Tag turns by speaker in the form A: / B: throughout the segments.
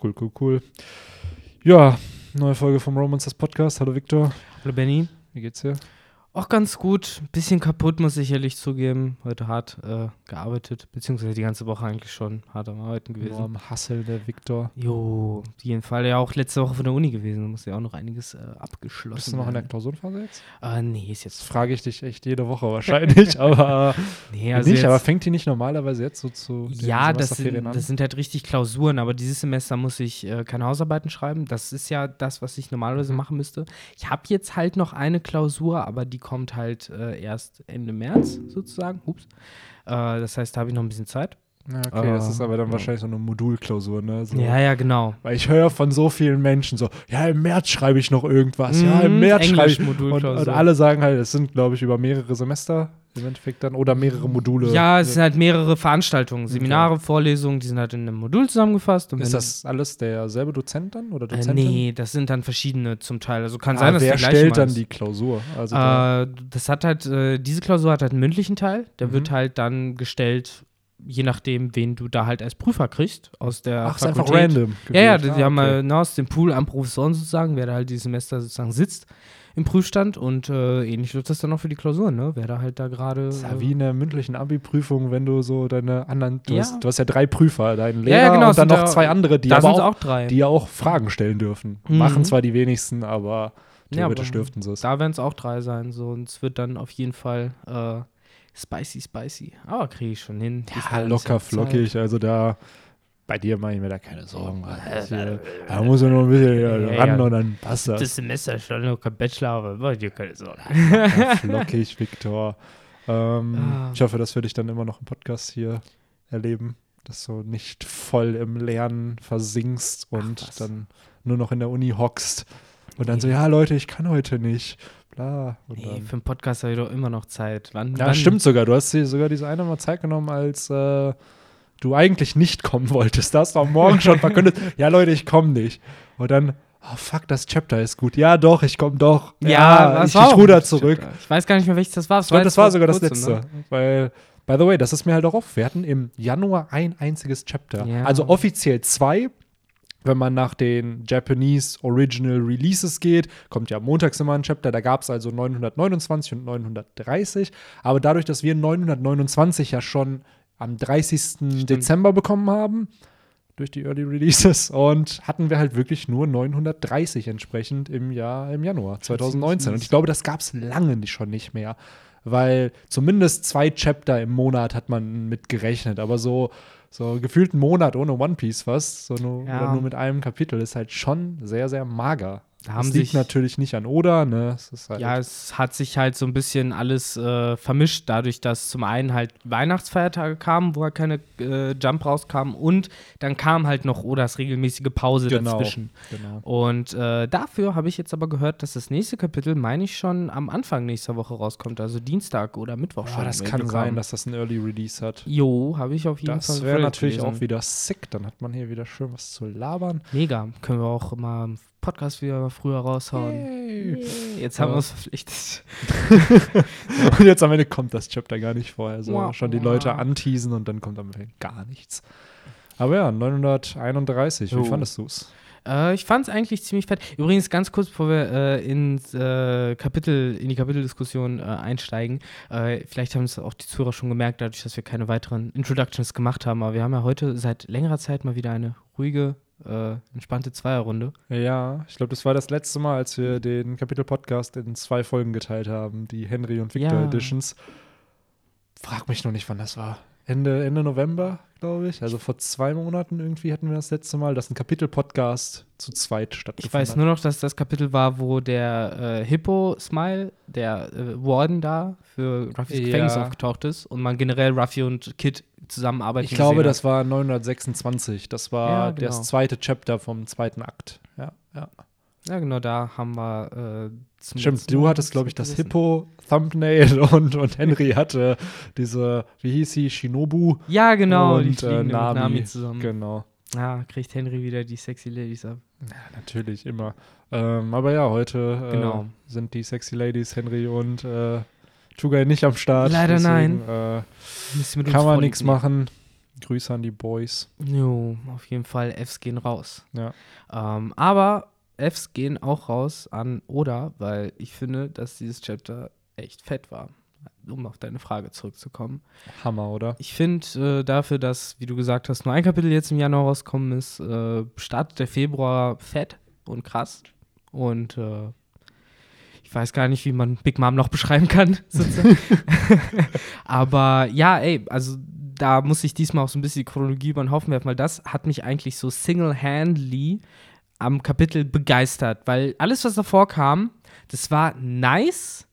A: Cool, cool, cool. Ja, neue Folge vom Romancers Podcast. Hallo Victor.
B: Hallo Benny.
A: Wie geht's dir?
B: Auch ganz gut. Bisschen kaputt, muss ich ehrlich zugeben. Heute hart äh, gearbeitet, beziehungsweise die ganze Woche eigentlich schon hart am Arbeiten gewesen.
A: Nur am Hassel, der Victor.
B: Jo, auf jeden Fall. Ja, auch letzte Woche von der Uni gewesen. Da muss ja auch noch einiges äh, abgeschlossen
A: Bist du noch in der. Klausurenphase jetzt?
B: Äh, nee, ist jetzt.
A: frage ich dich echt jede Woche wahrscheinlich, aber
B: Nee, also
A: nicht.
B: jetzt,
A: Aber fängt die nicht normalerweise jetzt so zu
B: ja, das sind, das sind halt richtig Klausuren, aber dieses Semester muss ich äh, keine Hausarbeiten schreiben. Das ist ja das, was ich normalerweise
A: Mhm.
B: machen müsste. Ich habe jetzt halt noch eine Klausur, aber die kommt halt äh, erst Ende März sozusagen. Ups. Äh, das heißt, da habe ich noch ein bisschen Zeit.
A: Ja, okay, das ist aber dann
B: Ah,
A: wahrscheinlich so eine Modulklausur, ne? So.
B: Ja, ja, genau.
A: Weil ich höre von so vielen Menschen so, ja, im März schreibe ich noch irgendwas, ja, im
B: Mhm,
A: März schreibe ich. Und, und alle sagen halt, es sind, glaube ich, über mehrere Semester im Endeffekt dann oder mehrere Module.
B: Ja, es sind halt mehrere Veranstaltungen, Seminare, Vorlesungen, die sind halt in einem Modul zusammengefasst. Und
A: Ist das alles derselbe Dozent dann oder
B: Äh,
A: Dozentin?
B: nee, das sind dann verschiedene zum Teil. Also kann
A: Ah,
B: sein, dass
A: wer stellt dann die Klausur? Also
B: Äh, das hat halt, äh, diese Klausur hat halt einen mündlichen Teil. Der
A: Mhm.
B: wird halt dann gestellt, je nachdem, wen du da halt als Prüfer kriegst aus der
A: ach, ist einfach
B: Fakultät.
A: random.
B: Ja, ja, die,
A: Ah,
B: haben
A: okay.
B: mal ne, aus dem Pool an Professoren sozusagen, wer da halt dieses Semester sozusagen sitzt im Prüfstand und äh, ähnlich läuft das dann auch für die Klausuren, ne? Wer da halt da gerade.
A: Das ist ja
B: äh,
A: wie in der mündlichen Abi-Prüfung, wenn du so deine anderen, du,
B: Ja.
A: hast, du hast ja drei Prüfer, deinen
B: Ja,
A: Lehrer
B: ja, genau,
A: und dann noch
B: da-
A: zwei andere, die aber auch,
B: auch drei.
A: die ja auch Fragen stellen dürfen.
B: Mhm.
A: Machen zwar die wenigsten, aber
B: Ja,
A: theoretisch
B: aber
A: dürften sie es.
B: Da werden es auch drei sein. So, und es wird dann auf jeden Fall äh, spicy, spicy. Aber kriege ich schon hin.
A: Ja, locker
B: ja
A: flockig, also da bei dir mache ich mir da keine Sorgen. Also, hier, da muss er noch ein bisschen
B: Ja,
A: ran
B: ja.
A: und dann passt.
B: Das
A: das.
B: Semester ist schon noch kein Bachelor, aber mach dir keine Sorgen.
A: Flockig, Viktor. Ähm,
B: Ah.
A: Ich hoffe, dass wir dich dann immer noch im Podcast hier erleben, dass du nicht voll im Lernen versinkst und
B: was.
A: dann nur noch in der Uni hockst und dann
B: Nee.
A: so, ja Leute, ich kann heute nicht. Bla.
B: Nee, für einen Podcast habe ich doch immer noch Zeit. Wann,
A: ja,
B: wann,
A: stimmt sogar. Du hast dir sogar diese eine Mal Zeit genommen, als äh, du eigentlich nicht kommen wolltest. Da hast du am Morgen schon verkündet, ja Leute, ich komme nicht. Und dann, oh fuck, das Chapter ist gut. Ja doch, ich komme doch.
B: Ja, das
A: ich,
B: war
A: ich
B: auch
A: ruder zurück.
B: Chapter. Ich weiß gar nicht mehr, welches das war.
A: Ich glaube, das war sogar das letzte.
B: ne?
A: Weil, by the way, das ist mir halt auch auf. Wir hatten im Januar ein einziges Chapter.
B: Ja.
A: Also offiziell zwei. Wenn man nach den Japanese Original Releases geht, kommt ja montags immer ein Chapter. Da gab es also 929 und 930. Aber dadurch, dass wir 929 ja schon am 30. Dezember bekommen haben, durch die Early Releases, und hatten wir halt wirklich nur 930 entsprechend im Jahr, im Januar 2019. Und ich glaube, das gab es lange nicht- schon nicht mehr. Weil zumindest zwei Chapter im Monat hat man mit gerechnet. Aber so, so gefühlt ein Monat ohne One Piece fast, so nur,
B: Ja.
A: oder nur mit einem Kapitel, ist halt schon sehr, sehr mager.
B: Da
A: das
B: haben
A: liegt
B: sich-
A: natürlich nicht an Oda, ne? Es halt
B: Ja, es hat sich halt so ein bisschen alles äh, vermischt, dadurch, dass zum einen halt Weihnachtsfeiertage kamen, wo halt keine äh, Jump rauskamen und dann kam halt noch Odas regelmäßige Pause
A: Genau.
B: dazwischen.
A: genau.
B: Und äh, dafür habe ich jetzt aber gehört, dass das nächste Kapitel, meine ich, schon am Anfang nächster Woche rauskommt, also Dienstag oder Mittwoch
A: Boah,
B: schon.
A: das kann sein, dass das ein Early Release hat.
B: Jo, habe ich auf jeden Fall.
A: Das wäre natürlich
B: gelesen.
A: auch wieder sick. Dann hat man hier wieder schön was zu labern.
B: Mega. Können wir auch mal einen Podcast wieder früher raushauen.
A: Yay.
B: Jetzt haben
A: Ja.
B: wir uns verpflichtet.
A: Und jetzt am Ende kommt das Chapter gar nicht vorher. So
B: Wow.
A: schon die Leute anteasen und dann kommt am Ende gar nichts. Aber ja, 931. Wie
B: Jo.
A: fandest du es?
B: Äh, ich fand es eigentlich ziemlich fett. Übrigens, ganz kurz, bevor wir äh, ins äh, Kapitel, in die Kapiteldiskussion äh, einsteigen, äh, vielleicht haben es auch die Zuhörer schon gemerkt, dadurch, dass wir keine weiteren Introductions gemacht haben, aber wir haben ja heute seit längerer Zeit mal wieder eine ruhige, äh, entspannte Zweierrunde.
A: Ja, ich glaube, das war das letzte Mal, als wir den Kapitel-Podcast in zwei Folgen geteilt haben, die Henry und Victor
B: Ja.
A: Editions. Frag mich noch nicht, wann das war. Ende, Ende November, glaube ich. Also vor zwei Monaten irgendwie hatten wir das letzte Mal, dass ein Kapitel-Podcast zu zweit stattgefunden
B: Ich weiß
A: hat.
B: nur noch, dass das Kapitel war, wo der äh, Hippo-Smile, der äh, Warden da für Ruffys
A: Ja.
B: Gefängnis aufgetaucht ist und man generell Ruffy und Kid zusammenarbeiten
A: Ich glaube, das war 926. Das war
B: Ja,
A: das
B: genau.
A: zweite Chapter vom zweiten Akt. Ja, ja.
B: Ja, genau, da haben wir äh, zum
A: Stimmt, du hattest, glaube ich, das. Hippo-Thumbnail und, und Henry hatte diese, wie hieß sie, Shinobu
B: Ja, genau, die
A: und äh,
B: fliegen mit
A: Nami.
B: Nami zusammen.
A: Genau.
B: Ja, kriegt Henry wieder die sexy Ladies ab.
A: Ja, natürlich, immer. Ähm, aber ja, heute äh,
B: Genau.
A: sind die Sexy Ladies, Henry und äh, Tugai nicht am Start.
B: Leider
A: deswegen,
B: nein.
A: Äh, kann man nichts machen. Grüße an die Boys.
B: Jo, auf jeden Fall, Fs gehen raus.
A: Ja.
B: Ähm, aber Fs gehen auch raus an Oda, weil ich finde, dass dieses Chapter echt fett war. Um auf deine Frage zurückzukommen.
A: Hammer, oder?
B: Ich finde äh, dafür, dass, wie du gesagt hast, nur ein Kapitel jetzt im Januar rauskommen ist, äh, startet der Februar fett und krass. Und äh, ich weiß gar nicht, wie man Big Mom noch beschreiben kann. Aber ja, ey, also da muss ich diesmal auch so ein bisschen die Chronologie über den Haufen werfen, weil das hat mich eigentlich so single-handedly am Kapitel begeistert, weil alles, was davor kam, das war nice,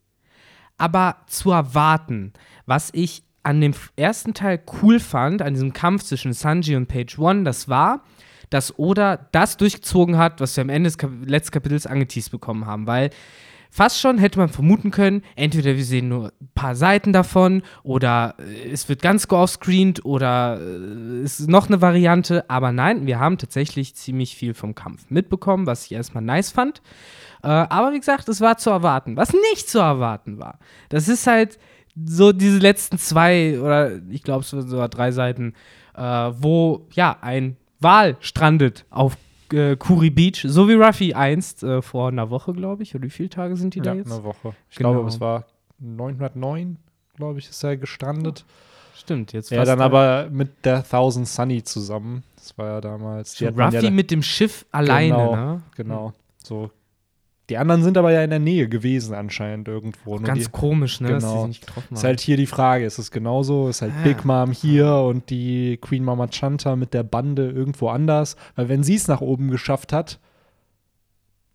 B: aber zu erwarten. Was ich an dem ersten Teil cool fand, an diesem Kampf zwischen Sanji und Page One, das war, dass Oda das durchgezogen hat, was wir am Ende des Kap letzten Kapitels angeteased bekommen haben, weil fast schon hätte man vermuten können, entweder wir sehen nur ein paar Seiten davon oder äh, es wird ganz geoffscreened oder äh, es ist noch eine Variante, aber nein, wir haben tatsächlich ziemlich viel vom Kampf mitbekommen, was ich erstmal nice fand. Äh, aber wie gesagt, es war zu erwarten. Was nicht zu erwarten war, das ist halt so diese letzten zwei oder ich glaube es sogar drei Seiten, wo ja ein Wal strandet auf äh, Kuri Beach, so wie Ruffy einst äh, vor einer Woche, glaube ich. Oder wie viele Tage sind die da
A: Ja,
B: jetzt?
A: eine Woche. Ich
B: Genau.
A: glaube, es war 909, glaube ich, ist er gestrandet.
B: Stimmt, jetzt
A: Ja, dann
B: da.
A: aber mit der Thousand Sunny zusammen. Das war ja damals.
B: Ruffy
A: ja,
B: mit dem Schiff alleine,
A: Genau,
B: ne?
A: Genau. So. Die anderen sind aber ja in der Nähe gewesen anscheinend irgendwo. Nur
B: Ganz
A: die,
B: komisch, ne, dass die
A: Genau.
B: sich nicht getroffen
A: ist
B: haben.
A: halt hier die Frage, ist es genauso? Ist halt
B: Ah.
A: Big Mom hier und die Queen Mama Chanta mit der Bande irgendwo anders? Weil wenn sie es nach oben geschafft hat,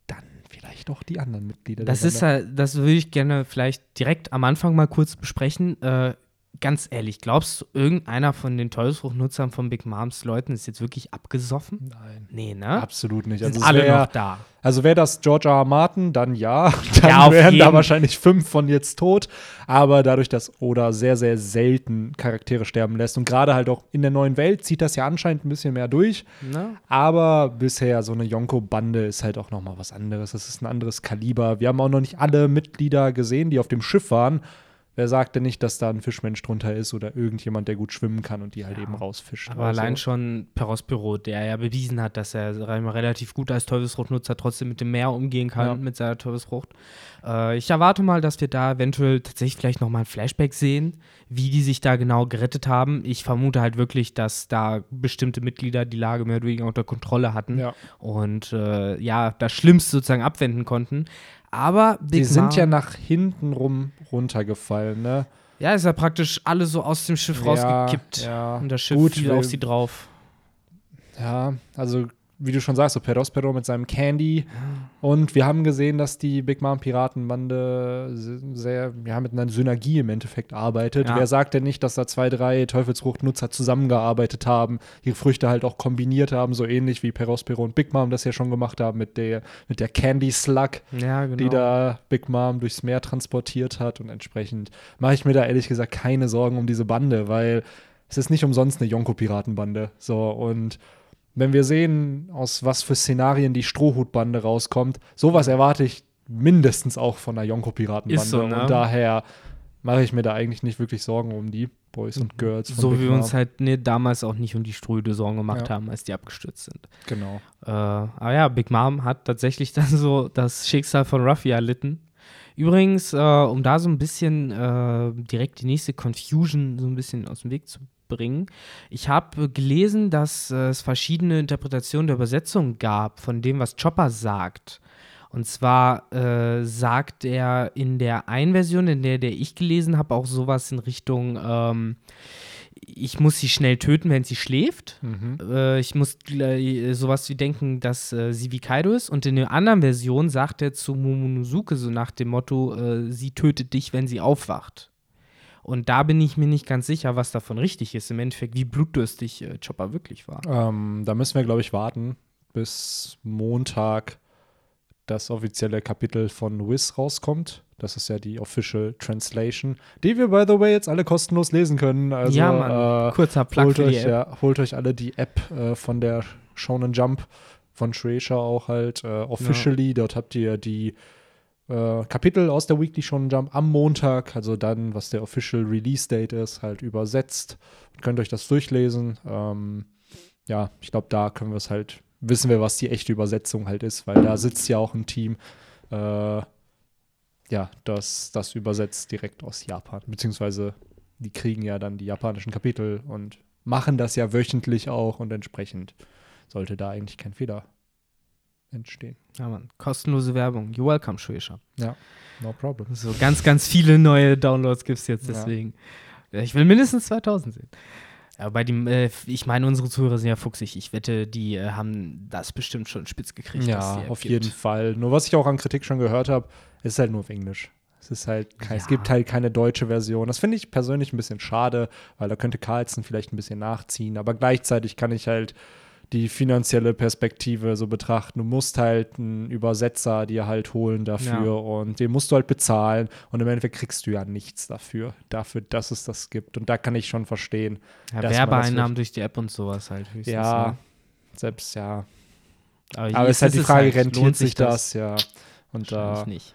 A: dann vielleicht auch die anderen Mitglieder
B: das ist halt, das würde ich gerne vielleicht direkt am Anfang mal kurz besprechen. Äh, ganz ehrlich, glaubst du, irgendeiner von den Teufelsfruchtnutzern von Big Moms Leuten ist jetzt wirklich abgesoffen?
A: Nein,
B: Nee, ne?
A: absolut nicht.
B: Sind
A: es
B: alle
A: wär-
B: noch da.
A: Also wäre das George R. R. Martin, dann ja. Dann
B: Ja,
A: wären da
B: jeden.
A: wahrscheinlich fünf von jetzt tot. Aber dadurch, dass Oda sehr, sehr selten Charaktere sterben lässt und gerade halt auch in der neuen Welt zieht das ja anscheinend ein bisschen mehr durch.
B: Ne?
A: Aber bisher so eine Yonko-Bande ist halt auch noch mal was anderes. Das ist ein anderes Kaliber. Wir haben auch noch nicht alle Mitglieder gesehen, die auf dem Schiff waren. Wer sagt denn nicht, dass da ein Fischmensch drunter ist oder irgendjemand, der gut schwimmen kann und die halt
B: Ja.
A: eben rausfischt?
B: Aber
A: oder so.
B: allein schon Perospero, der ja bewiesen hat, dass er relativ gut als Teufelsfruchtnutzer trotzdem mit dem Meer umgehen kann,
A: Ja.
B: mit seiner Teufelsfrucht. Äh, ich erwarte mal, dass wir da eventuell tatsächlich vielleicht nochmal ein Flashback sehen, wie die sich da genau gerettet haben. Ich vermute halt wirklich, dass da bestimmte Mitglieder die Lage mehr oder weniger unter Kontrolle hatten
A: Ja.
B: und äh, ja, das Schlimmste sozusagen abwenden konnten. Aber
A: Die
B: Big
A: sind
B: Mom-
A: ja nach hinten rum runtergefallen, ne?
B: ja, ist ja praktisch alle so aus dem Schiff
A: Ja,
B: rausgekippt
A: ja.
B: und das Schiff
A: Gut,
B: fiel auf sie drauf.
A: Ja, also wie du schon sagst, so Perospero mit seinem Candy. Und wir haben gesehen, dass die Big Mom Piratenbande se- sehr, ja, mit einer Synergie im Endeffekt arbeitet.
B: Ja.
A: Wer sagt denn nicht, dass da zwei, drei Teufelsfruchtnutzer zusammengearbeitet haben, ihre Früchte halt auch kombiniert haben, so ähnlich wie Perospero und Big Mom das ja schon gemacht haben mit der, mit der Candy Slug,
B: Ja, genau.
A: die da Big Mom durchs Meer transportiert hat. Und entsprechend mache ich mir da ehrlich gesagt keine Sorgen um diese Bande, weil es ist nicht umsonst eine Yonko-Piratenbande. So, und wenn wir sehen, aus was für Szenarien die Strohhutbande rauskommt, sowas erwarte ich mindestens auch von einer Yonko-Piratenbande.
B: Ist so, ne?
A: Und daher mache ich mir da eigentlich nicht wirklich Sorgen um die Boys und Girls. von
B: So wie wir uns halt nee, damals auch nicht um die Ströde Sorgen gemacht
A: Ja.
B: haben, als die abgestürzt sind.
A: Genau.
B: Äh, aber ja, Big Mom hat tatsächlich dann so das Schicksal von Ruffy erlitten. Übrigens, äh, um da so ein bisschen äh, direkt die nächste Confusion so ein bisschen aus dem Weg zu bringen. Ich habe äh, gelesen, dass äh, es verschiedene Interpretationen der Übersetzung gab von dem, was Chopper sagt. Und zwar äh, sagt er in der einen Version, in der, der ich gelesen habe, auch sowas in Richtung, ähm, ich muss sie schnell töten, wenn sie schläft.
A: Mhm.
B: Äh, ich muss gleich sowas wie denken, dass äh, sie wie Kaido ist. Und in der anderen Version sagt er zu Momonosuke so nach dem Motto, äh, sie tötet dich, wenn sie aufwacht. Und da bin ich mir nicht ganz sicher, was davon richtig ist. Im Endeffekt, wie blutdürstig äh, Chopper wirklich war.
A: Ähm, da müssen wir, glaube ich, warten, bis Montag das offizielle Kapitel von Wiz rauskommt. Das ist ja die Official Translation, die wir, by the way, jetzt alle kostenlos lesen können. Also,
B: ja, Mann.
A: Äh,
B: Kurzer Plug
A: holt, euch, ja, holt euch alle die App äh, von der Shonen Jump von Shueisha auch halt äh, officially. Dort habt ihr die äh, Kapitel aus der Weekly Shonen Jump am Montag, also dann, was der Official Release Date ist, halt übersetzt. Und könnt euch das durchlesen. Ähm, ja, ich glaube, da können wir es halt, wissen wir, was die echte Übersetzung halt ist, weil da sitzt ja auch ein Team, äh, ja, das das übersetzt direkt aus Japan. Beziehungsweise die kriegen ja dann die japanischen Kapitel und machen das ja wöchentlich auch und entsprechend sollte da eigentlich kein Fehler entstehen.
B: Ja, Mann. Kostenlose Werbung. You're welcome, Shueisha.
A: Ja, no problem.
B: So ganz, ganz viele neue Downloads gibt es jetzt
A: Ja.
B: deswegen. Ja, Ich will mindestens 2000 sehen. Ja, bei dem, äh, ich meine, unsere Zuhörer sind ja fuchsig. Ich wette, die äh, haben das bestimmt schon spitz gekriegt.
A: Ja, auf
B: gibt.
A: jeden Fall. Nur was ich auch an Kritik schon gehört habe, ist halt nur auf Englisch. Es ist halt, kein, es
B: Ja.
A: gibt halt keine deutsche Version. Das finde ich persönlich ein bisschen schade, weil da könnte Carlson vielleicht ein bisschen nachziehen. Aber gleichzeitig kann ich halt die finanzielle Perspektive so betrachten. Du musst halt einen Übersetzer dir halt holen dafür
B: Ja.
A: und den musst du halt bezahlen und im Endeffekt kriegst du ja nichts dafür, dafür, dass es das gibt. Und da kann ich schon verstehen.
B: Ja,
A: das
B: Werbeeinnahmen durch die App und sowas halt. höchstens,
A: Ja,
B: ne?
A: selbst ja.
B: Aber,
A: Aber es ist halt die Frage, rentiert
B: Lohnt
A: sich das? Ja. Und da.
B: Wahrscheinlich nicht.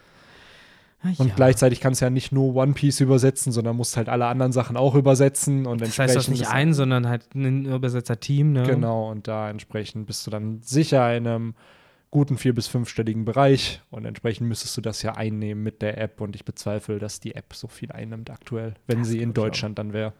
B: Ah,
A: Und
B: ja.
A: gleichzeitig kannst du ja nicht nur One Piece übersetzen, sondern musst halt alle anderen Sachen auch übersetzen. Und
B: Das heißt, du hast
A: entsprechend
B: nicht ein, sondern halt ein Übersetzerteam, ne?
A: Genau, und da entsprechend bist du dann sicher in einem guten vier- bis fünfstelligen Bereich. Und entsprechend müsstest du das ja einnehmen mit der App. Und ich bezweifle, dass die App so viel einnimmt aktuell, wenn
B: Das
A: sie in. Deutschland dann wäre.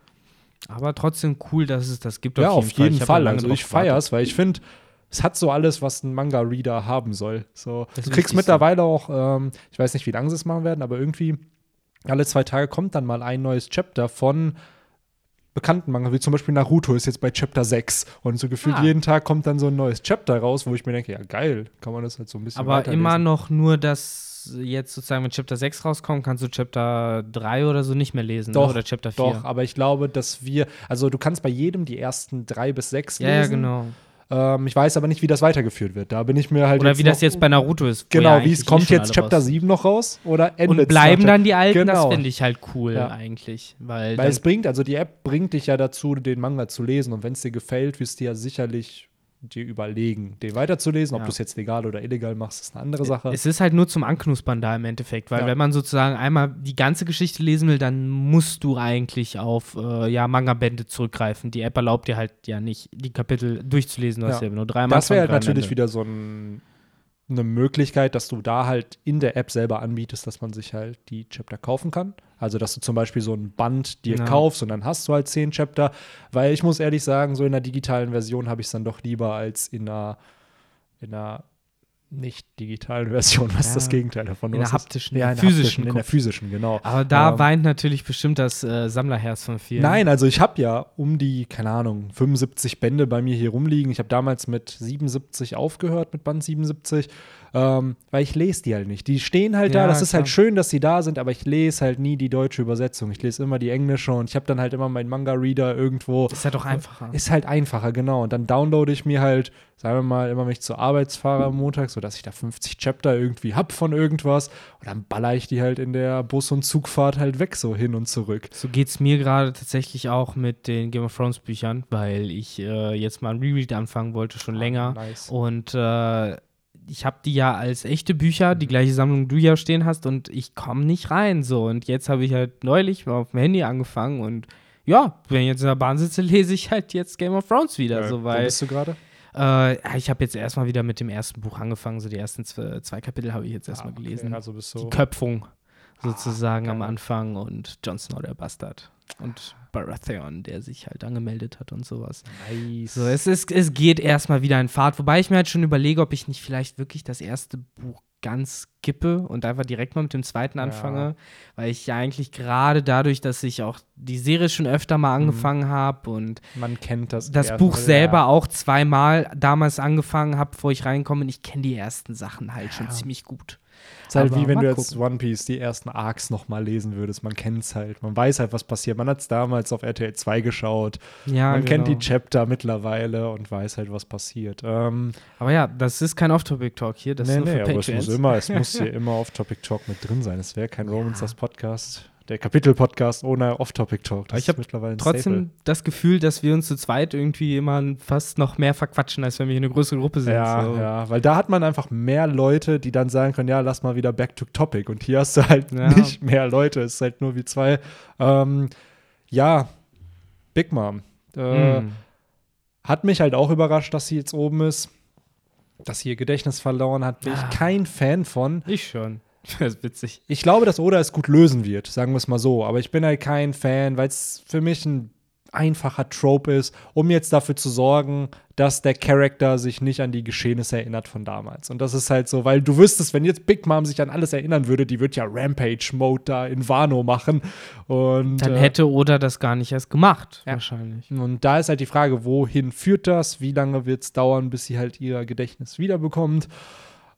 B: Aber trotzdem cool, dass es das gibt.
A: Ja, auf jeden
B: hab
A: Fall.
B: lange
A: Also ich feiere es, weil ich finde, es hat so alles, was ein Manga-Reader haben soll. So,
B: Das
A: du kriegst mittlerweile auch, ähm, ich weiß nicht, wie lange sie es machen werden, aber irgendwie alle zwei Tage kommt dann mal ein neues Chapter von bekannten Manga, wie zum Beispiel Naruto ist jetzt bei Chapter 6 und so gefühlt
B: Ah.
A: jeden Tag kommt dann so ein neues Chapter raus, wo ich mir denke, ja geil, kann man das halt so ein bisschen
B: Aber immer noch nur, dass jetzt sozusagen, wenn Chapter 6 rauskommt, kannst du Chapter 3 oder so nicht mehr lesen.
A: Doch,
B: ne? Oder Chapter 4.
A: Doch, aber ich glaube, dass wir, also du kannst bei jedem die ersten drei bis sechs
B: ja, ja,
A: lesen.
B: genau.
A: Ähm, ich weiß aber nicht, wie das weitergeführt wird. Da bin ich mir halt
B: Oder wie das jetzt bei Naruto ist.
A: Genau,
B: ja
A: wie es kommt
B: eh schon
A: jetzt Chapter
B: raus
A: 7 noch raus oder endet
B: Und bleiben
A: nach
B: dann die alten, das
A: Genau.
B: finde ich halt cool
A: Ja.
B: eigentlich. Weil,
A: Weil es bringt, also die App bringt dich ja dazu, den Manga zu lesen. Und wenn es dir gefällt, wirst du ja sicherlich dir überlegen, den weiterzulesen. Ob
B: Ja.
A: du es jetzt legal oder illegal machst, ist eine andere Sache.
B: es ist halt nur zum Anknuspern da im Endeffekt. Weil
A: Ja.
B: wenn man sozusagen einmal die ganze Geschichte lesen will, dann musst du eigentlich auf äh, ja, Manga-Bände zurückgreifen. Die App erlaubt dir halt ja nicht, die Kapitel durchzulesen. Du hast
A: Ja.
B: ja nur dreimal.
A: das wäre halt natürlich
B: Bände.
A: wieder so ein, eine Möglichkeit, dass du da halt in der App selber anbietest, dass man sich halt die Chapter kaufen kann. Also, dass du zum Beispiel so ein Band dir
B: Ja.
A: kaufst und dann hast du halt zehn Chapter. Weil ich muss ehrlich sagen, so in der digitalen Version habe ich es dann doch lieber als in einer, in einer nicht digitalen Version, was
B: Ja.
A: das Gegenteil davon
B: In der
A: ist.
B: haptischen,
A: ja, in der
B: physischen
A: physischen, in der physischen, genau.
B: Aber da
A: Ähm,
B: weint natürlich bestimmt das äh, Sammlerherz von vielen.
A: Nein, also ich habe ja um die, keine Ahnung, 75 Bände bei mir hier rumliegen. Ich habe damals mit 77 aufgehört, mit Band 77, ähm, weil ich lese die halt nicht. Die stehen halt
B: Ja,
A: da, das ist halt schön, dass sie da sind, aber ich lese halt nie die deutsche Übersetzung. Ich lese immer die englische und ich habe dann halt immer meinen Manga-Reader irgendwo.
B: Ist ja doch einfacher.
A: Ist halt einfacher, genau. Und dann downloade ich mir halt, sagen wir mal, immer wenn ich zur Arbeit fahre am Montag, sodass ich da 50 Chapter irgendwie hab von irgendwas. Und dann baller ich die halt in der Bus- und Zugfahrt halt weg, so hin und zurück.
B: So geht es mir gerade tatsächlich auch mit den Game of Thrones Büchern, weil ich äh, jetzt mal ein Reread anfangen wollte, schon länger.
A: Nice.
B: Und äh, ich habe die ja als echte Bücher, die gleiche Sammlung du ja stehen hast, und ich komme nicht rein. So. Und jetzt habe ich halt neulich mal auf dem Handy angefangen und ja, wenn ich jetzt in der Bahn sitze, lese ich halt jetzt Game of Thrones wieder.
A: Äh,
B: so,
A: wo
B: weil
A: bist du gerade?
B: äh, ich habe jetzt erstmal wieder mit dem ersten Buch angefangen. So die ersten zwei, zwei Kapitel habe ich jetzt erstmal
A: Ah, okay,
B: gelesen.
A: Also bist
B: Die
A: du.
B: Köpfung sozusagen am
A: geil.
B: Anfang und Jon Snow der Bastard und Baratheon, der sich halt angemeldet hat und sowas.
A: Nice.
B: So, es, ist, es geht erstmal wieder in Fahrt, wobei ich mir halt schon überlege, ob ich nicht vielleicht wirklich das erste Buch ganz skippe und einfach direkt mal mit dem zweiten
A: Ja.
B: anfange, weil ich ja eigentlich gerade dadurch, dass ich auch die Serie schon öfter mal angefangen habe und
A: Man kennt das.
B: das Buch
A: ja.
B: selber auch zweimal damals angefangen habe, bevor ich reinkomme, und ich kenne die ersten Sachen halt schon
A: Ja.
B: ziemlich gut.
A: Ist halt
B: aber
A: wie wenn du jetzt
B: gucken.
A: One Piece die ersten Arcs nochmal lesen würdest. Man kennt es halt. Man weiß halt, was passiert. Man hat es damals auf RTL 2 geschaut.
B: Ja,
A: Man kennt die
B: genau.
A: Chapter mittlerweile und weiß halt, was passiert. Ähm,
B: Aber ja, das ist kein Off-Topic-Talk hier, das
A: nee,
B: ist nur
A: nee, aber es muss immer, es muss hier immer auf Topic Talk mit drin sein. Es wäre kein Romans
B: Ja.
A: das Podcast. Der Kapitel-Podcast ohne Off-Topic-Talk.
B: Ich habe mittlerweile trotzdem das Gefühl, dass wir uns zu zweit irgendwie immer fast noch mehr verquatschen, als wenn wir hier eine größere Gruppe sind.
A: Ja,
B: so.
A: ja, weil da hat man einfach mehr Leute, die dann sagen können, ja, lass mal wieder back to topic. Und hier hast du halt ja. nicht mehr Leute, es ist halt nur wie zwei. Ähm, ja, Big Mom. Äh, mm. Hat mich halt auch überrascht, dass sie jetzt oben ist. Dass sie ihr Gedächtnis verloren hat, bin ah. ich kein Fan von.
B: Ich schon. Das ist witzig.
A: Ich glaube, dass Oda es gut lösen wird, sagen wir es mal so. Aber ich bin halt kein Fan, weil es für mich ein einfacher Trope ist, um jetzt dafür zu sorgen, dass der Charakter sich nicht an die Geschehnisse erinnert von damals. Und das ist halt so, weil du wüsstest, wenn jetzt Big Mom sich an alles erinnern würde, die wird ja Rampage-Mode da in Wano machen. Und,
B: Dann äh, hätte Oda das gar nicht erst gemacht, ja. wahrscheinlich.
A: Und da ist halt die Frage, wohin führt das? Wie lange wird es dauern, bis sie halt ihr Gedächtnis wiederbekommt?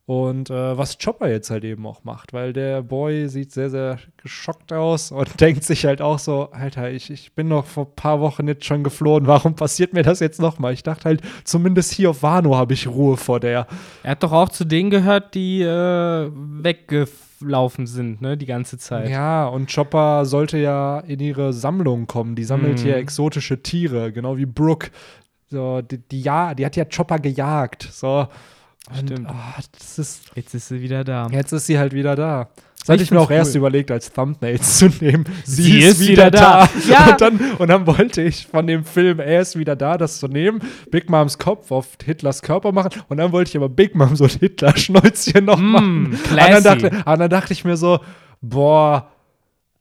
A: Und äh, was Chopper jetzt halt eben auch macht, weil der Boy sieht sehr, sehr geschockt aus und denkt sich halt auch so, Alter, ich, ich bin noch vor ein paar Wochen jetzt schon geflohen, warum passiert mir das jetzt nochmal? Ich dachte halt, zumindest hier auf Wano habe ich Ruhe vor der.
B: Er hat doch auch zu denen gehört, die äh, weggelaufen sind, ne, die ganze Zeit.
A: Ja, und Chopper sollte ja in ihre Sammlung kommen. Die sammelt mhm. hier exotische Tiere, genau wie Brooke. So, die, die, ja, die hat ja Chopper gejagt. So.
B: Stimmt. oh, das ist, jetzt ist sie wieder da.
A: Jetzt ist sie halt wieder da. Das hatte ich, mir auch cool. erst überlegt, als Thumbnails zu nehmen.
B: Sie, sie ist, ist, wieder, da. da.
A: Ja. Und, dann, und dann wollte ich von dem Film Er ist wieder da, das zu nehmen, Big Moms Kopf auf Hitlers Körper machen. Und dann wollte ich aber Big Mom so ein Hitler-Schnäuzchen noch mm, machen. Und dann, dachte, und dann dachte ich mir so, boah,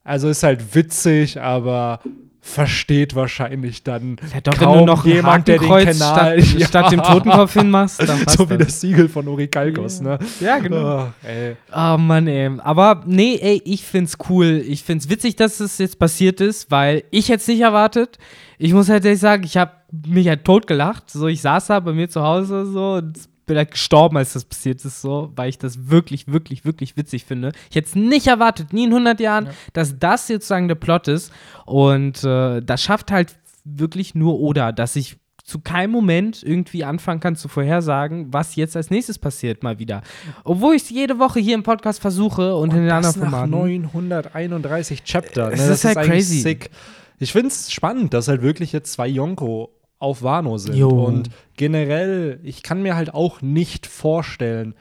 A: also ist halt witzig, aber versteht wahrscheinlich dann
B: ja, doch, kaum wenn du noch jemand, der den Kanal statt, ja. statt dem Totenkopf hinmachst.
A: so wie das Siegel von Uri Kalkos,
B: ja. ne? Ja, genau. Oh, oh, Mann, ey. Aber nee, ey, ich find's cool. Ich find's witzig, dass es jetzt passiert ist, weil ich hätte es nicht erwartet. Ich muss halt ehrlich sagen, ich habe mich halt totgelacht. So, ich saß da bei mir zu Hause so und bin halt gestorben, als das passiert ist, so, weil ich das wirklich, wirklich, wirklich witzig finde. Ich hätte es nicht erwartet, nie in 100 Jahren, ja. dass das jetzt sozusagen der Plot ist. Und äh, das schafft halt wirklich nur Oda, dass ich zu keinem Moment irgendwie anfangen kann zu vorhersagen, was jetzt als nächstes passiert mal wieder. Obwohl ich es jede Woche hier im Podcast versuche und, und in den anderen
A: Formaten. 931 Chapter. Ne? Es ist halt crazy. Sick. Ich finde es spannend, dass halt wirklich jetzt zwei Yonko auf Wano sind. Jo. Und generell, ich kann mir halt auch nicht vorstellen,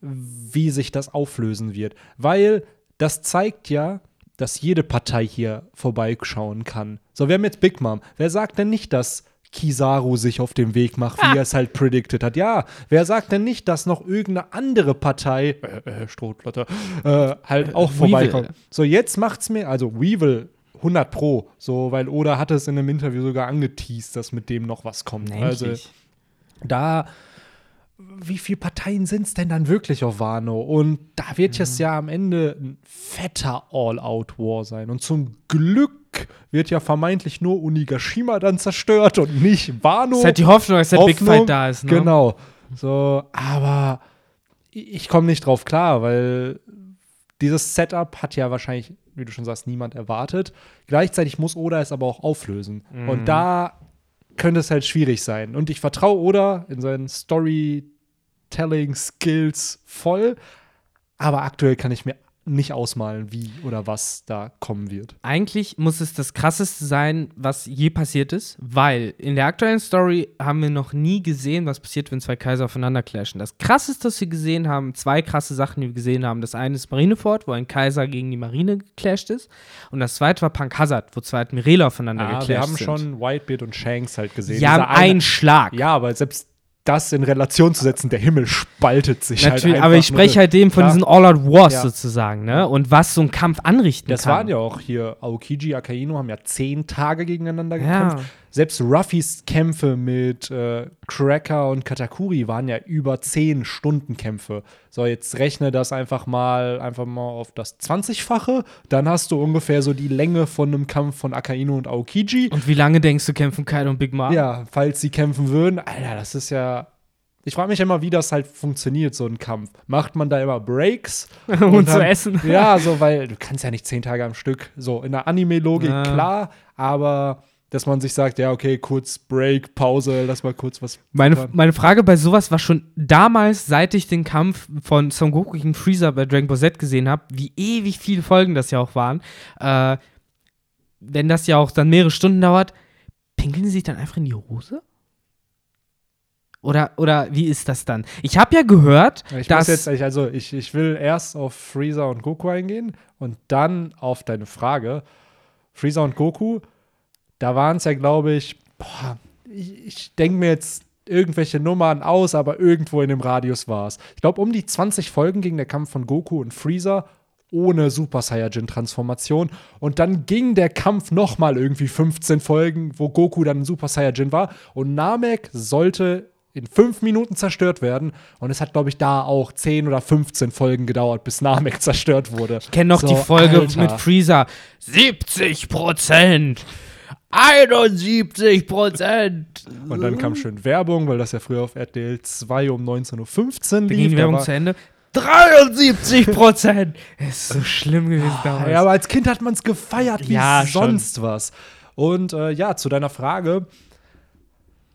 A: wie sich das auflösen wird. Weil das zeigt ja, dass jede Partei hier vorbeischauen kann. So, wir haben jetzt Big Mom. Wer sagt denn nicht, dass Kizaru sich auf den Weg macht, wie ah. er es halt predicted hat. Ja, wer sagt denn nicht, dass noch irgendeine andere Partei, äh, äh, Strohlotter, äh, halt auch vorbeikommt? So, jetzt macht's mir, also Weevil 100 Pro. So, weil Oda hatte es in einem Interview sogar angeteased, dass mit dem noch was kommt. Endlich. Also da, wie viele Parteien sind es denn dann wirklich auf Wano? Und da wird mhm. es ja am Ende ein fetter All-Out-War sein. Und zum Glück wird ja vermeintlich nur Unigashima dann zerstört und nicht Wano.
B: Ist halt die Hoffnung, dass der Hoffnung, Big Fight da ist. Ne?
A: Genau. So, aber ich komme nicht drauf klar, weil dieses Setup hat ja wahrscheinlich wie du schon sagst, niemand erwartet. Gleichzeitig muss Oda es aber auch auflösen. Mhm. Und da könnte es halt schwierig sein. Und ich vertraue Oda in seinen Storytelling-Skills voll. Aber aktuell kann ich mir nicht ausmalen, wie oder was da kommen wird.
B: Eigentlich muss es das krasseste sein, was je passiert ist, weil in der aktuellen Story haben wir noch nie gesehen, was passiert, wenn zwei Kaiser aufeinander clashen. Das krasseste, was wir gesehen haben, zwei krasse Sachen, die wir gesehen haben. Das eine ist Marineford, wo ein Kaiser gegen die Marine geclasht ist. Und das zweite war Punk Hazard, wo zwei Admiräle aufeinander ah, geclasht sind. Wir haben
A: sind. schon Whitebeard und Shanks halt gesehen.
B: Ja, einen Schlag.
A: Ja, aber selbst das in Relation zu setzen, der Himmel spaltet sich
B: halt Natürlich, halt aber ich spreche halt eben von diesen All-Out-Wars ja. sozusagen, ne? Und was so ein Kampf anrichten
A: das
B: kann.
A: Das waren ja auch hier, Aokiji, Akainu haben ja zehn Tage gegeneinander gekämpft. Ja selbst Ruffys Kämpfe mit äh, Cracker und Katakuri waren ja über 10 Stunden Kämpfe. So, jetzt rechne das einfach mal, einfach mal auf das 20-fache. Dann hast du ungefähr so die Länge von einem Kampf von Akainu und Aokiji.
B: Und wie lange denkst du, kämpfen Kaido und Big Mom?
A: Ja, falls sie kämpfen würden. Alter, das ist ja ich frage mich immer, wie das halt funktioniert, so ein Kampf. Macht man da immer Breaks?
B: um und zu essen?
A: Ja, so, weil du kannst ja nicht zehn Tage am Stück. So, in der Anime-Logik, ja. klar, aber dass man sich sagt, ja, okay, kurz Break, Pause, lass mal kurz was.
B: Meine, meine Frage bei sowas war schon damals, seit ich den Kampf von Son Goku gegen Freezer bei Dragon Ball Z gesehen habe, wie ewig viele Folgen das ja auch waren. Äh, wenn das ja auch dann mehrere Stunden dauert, pinkeln sie sich dann einfach in die Hose? Oder, oder wie ist das dann? Ich habe ja gehört,
A: Ich
B: dass.
A: jetzt, also ich, ich will erst auf Freezer und Goku eingehen und dann auf deine Frage. Freezer und Goku, da waren es ja, glaube ich, boah, ich, ich denke mir jetzt irgendwelche Nummern aus, aber irgendwo in dem Radius war es. Ich glaube, um die 20 Folgen ging der Kampf von Goku und Freezer ohne Super Saiyajin-Transformation. Und dann ging der Kampf nochmal irgendwie 15 Folgen, wo Goku dann ein Super Saiyajin war. Und Namek sollte in fünf Minuten zerstört werden. Und es hat, glaube ich, da auch 10 oder 15 Folgen gedauert, bis Namek zerstört wurde.
B: Ich kenne noch
A: So,
B: die Folge
A: Alter.
B: mit Freezer. 70 Prozent. 71 Prozent.
A: Und dann kam schön Werbung, weil das ja früher auf RTL 2 um 19.15 Uhr
B: Dann ging
A: lief.
B: die Werbung zu Ende. 73 Prozent. Es ist so schlimm gewesen damals.
A: Ja, aber als Kind hat man es gefeiert wie
B: Ja, schon.
A: sonst was. Und äh, ja, zu deiner Frage.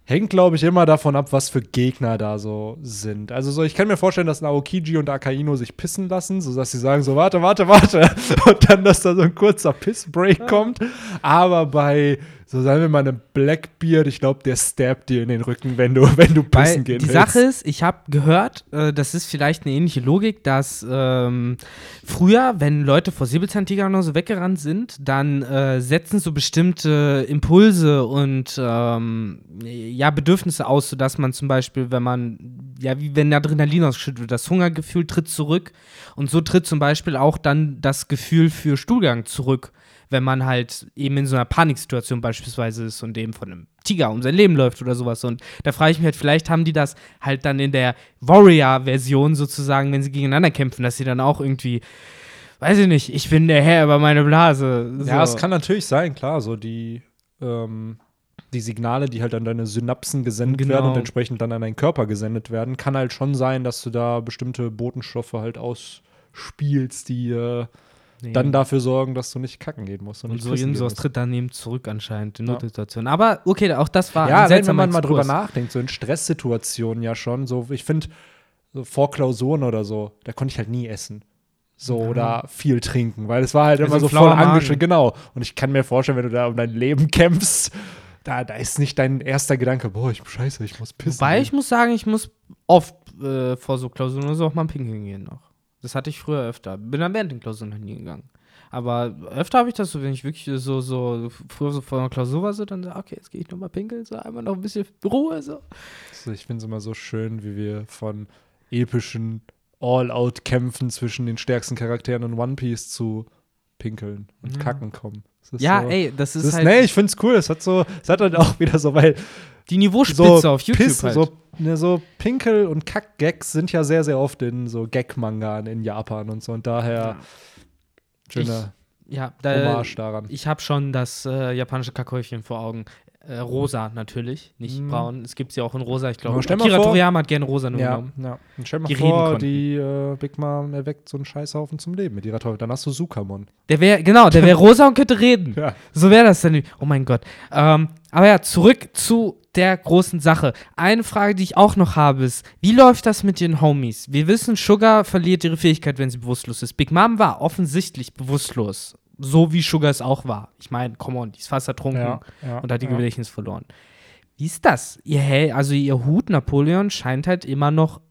A: Hängt, glaube ich, immer davon ab, was für Gegner da so sind. Also so, ich kann mir vorstellen, dass Naokiji und Akaino sich pissen lassen, sodass sie sagen so, warte, warte, warte. Und dann, dass da so ein kurzer Pissbreak kommt. Aber bei, so sagen wir mal, einem Blackbeard, ich glaube, der stabbt dir in den Rücken, wenn du, wenn du
B: Weil
A: pissen gehen
B: die
A: willst.
B: Sache ist, ich habe gehört, äh, das ist vielleicht eine ähnliche Logik, dass ähm, früher, wenn Leute vor Säbelzahntigern oder so weggerannt sind, dann äh, setzen so bestimmte Impulse und ähm, ja, Bedürfnisse aus, sodass man zum Beispiel, wenn man, ja, wie wenn Adrenalin ausgeschüttet wird, das Hungergefühl tritt zurück und so tritt zum Beispiel auch dann das Gefühl für Stuhlgang zurück wenn man halt eben in so einer Paniksituation beispielsweise ist und eben von einem Tiger um sein Leben läuft oder sowas. Und da frage ich mich halt, vielleicht haben die das halt dann in der Warrior-Version sozusagen, wenn sie gegeneinander kämpfen, dass sie dann auch irgendwie, weiß ich nicht, ich bin der Herr über meine Blase. So.
A: Ja, es kann natürlich sein, klar, so die, ähm, die Signale, die halt an deine Synapsen gesendet
B: Genau.
A: werden und entsprechend dann an deinen Körper gesendet werden, kann halt schon sein, dass du da bestimmte Botenstoffe halt ausspielst, die äh,
B: Nee.
A: dann dafür sorgen, dass du nicht kacken gehen musst.
B: und
A: nicht
B: so
A: musst.
B: tritt dann eben zurück anscheinend in
A: Ja.
B: Notsituationen. Aber okay, auch das war
A: Ja, wenn, man mal drüber nachdenkt, so in Stresssituationen ja schon, so ich finde, so vor Klausuren oder so, da konnte ich halt nie essen. So
B: Ja.
A: oder viel trinken, weil es war halt
B: Ja,
A: immer
B: so
A: voll angeschrieben, genau. Und ich kann mir vorstellen, wenn du da um dein Leben kämpfst, da, da ist nicht dein erster Gedanke, boah, ich scheiße, ich muss pissen.
B: Wobei ich muss sagen, ich muss oft äh, vor so Klausuren oder so auch mal pinkeln gehen noch. Das hatte ich früher öfter. Bin dann während den Klausuren halt nie gegangen. Aber öfter habe ich das so, wenn ich wirklich so, so früher so vor einer Klausur war, so dann so, okay, jetzt gehe ich nochmal pinkeln, so einmal noch ein bisschen Ruhe, so.
A: Also ich finde es immer so schön, wie wir von epischen All-Out-Kämpfen zwischen den stärksten Charakteren in One Piece zu Pinkeln und
B: Ja.
A: Kacken kommen.
B: Ja,
A: so,
B: ey, das ist,
A: Das ist,
B: halt
A: nee, ich find's cool. Es hat so, es hat halt auch wieder so, weil
B: die Niveauspitze
A: so
B: auf YouTube
A: Piss,
B: halt.
A: so, ne, so Pinkel- und Kack-Gags sind ja sehr, sehr oft in so Gag-Mangan in Japan und so. Und daher schöner
B: ja, da,
A: Hommage daran.
B: ich habe schon das äh, japanische Kackhäufchen vor Augen. Äh, rosa natürlich, nicht
A: Mhm.
B: braun. Es gibt sie auch in rosa, ich glaube. Akira Toriyama hat gerne rosa nur
A: Ja,
B: genommen.
A: ja. Und stell mal
B: Die
A: vor, die äh, Big Mom erweckt so einen Scheißhaufen zum Leben mit ihrer Teufel. Dann hast du Sukamon.
B: Der wäre, genau, der wäre rosa und könnte reden.
A: Ja.
B: So wäre das dann. Oh mein Gott. Ähm, aber ja, zurück zu der großen Sache. Eine Frage, die ich auch noch habe, ist, wie läuft das mit den Homies? Wir wissen, Sugar verliert ihre Fähigkeit, wenn sie bewusstlos ist. Big Mom war offensichtlich bewusstlos. So wie Sugar es auch war. Ich meine, come on, die ist fast ertrunken
A: ja.
B: und hat die
A: ja.
B: Gedächtnis verloren. Wie ist das? Ihr, Hel also ihr Hut Napoleon scheint halt immer noch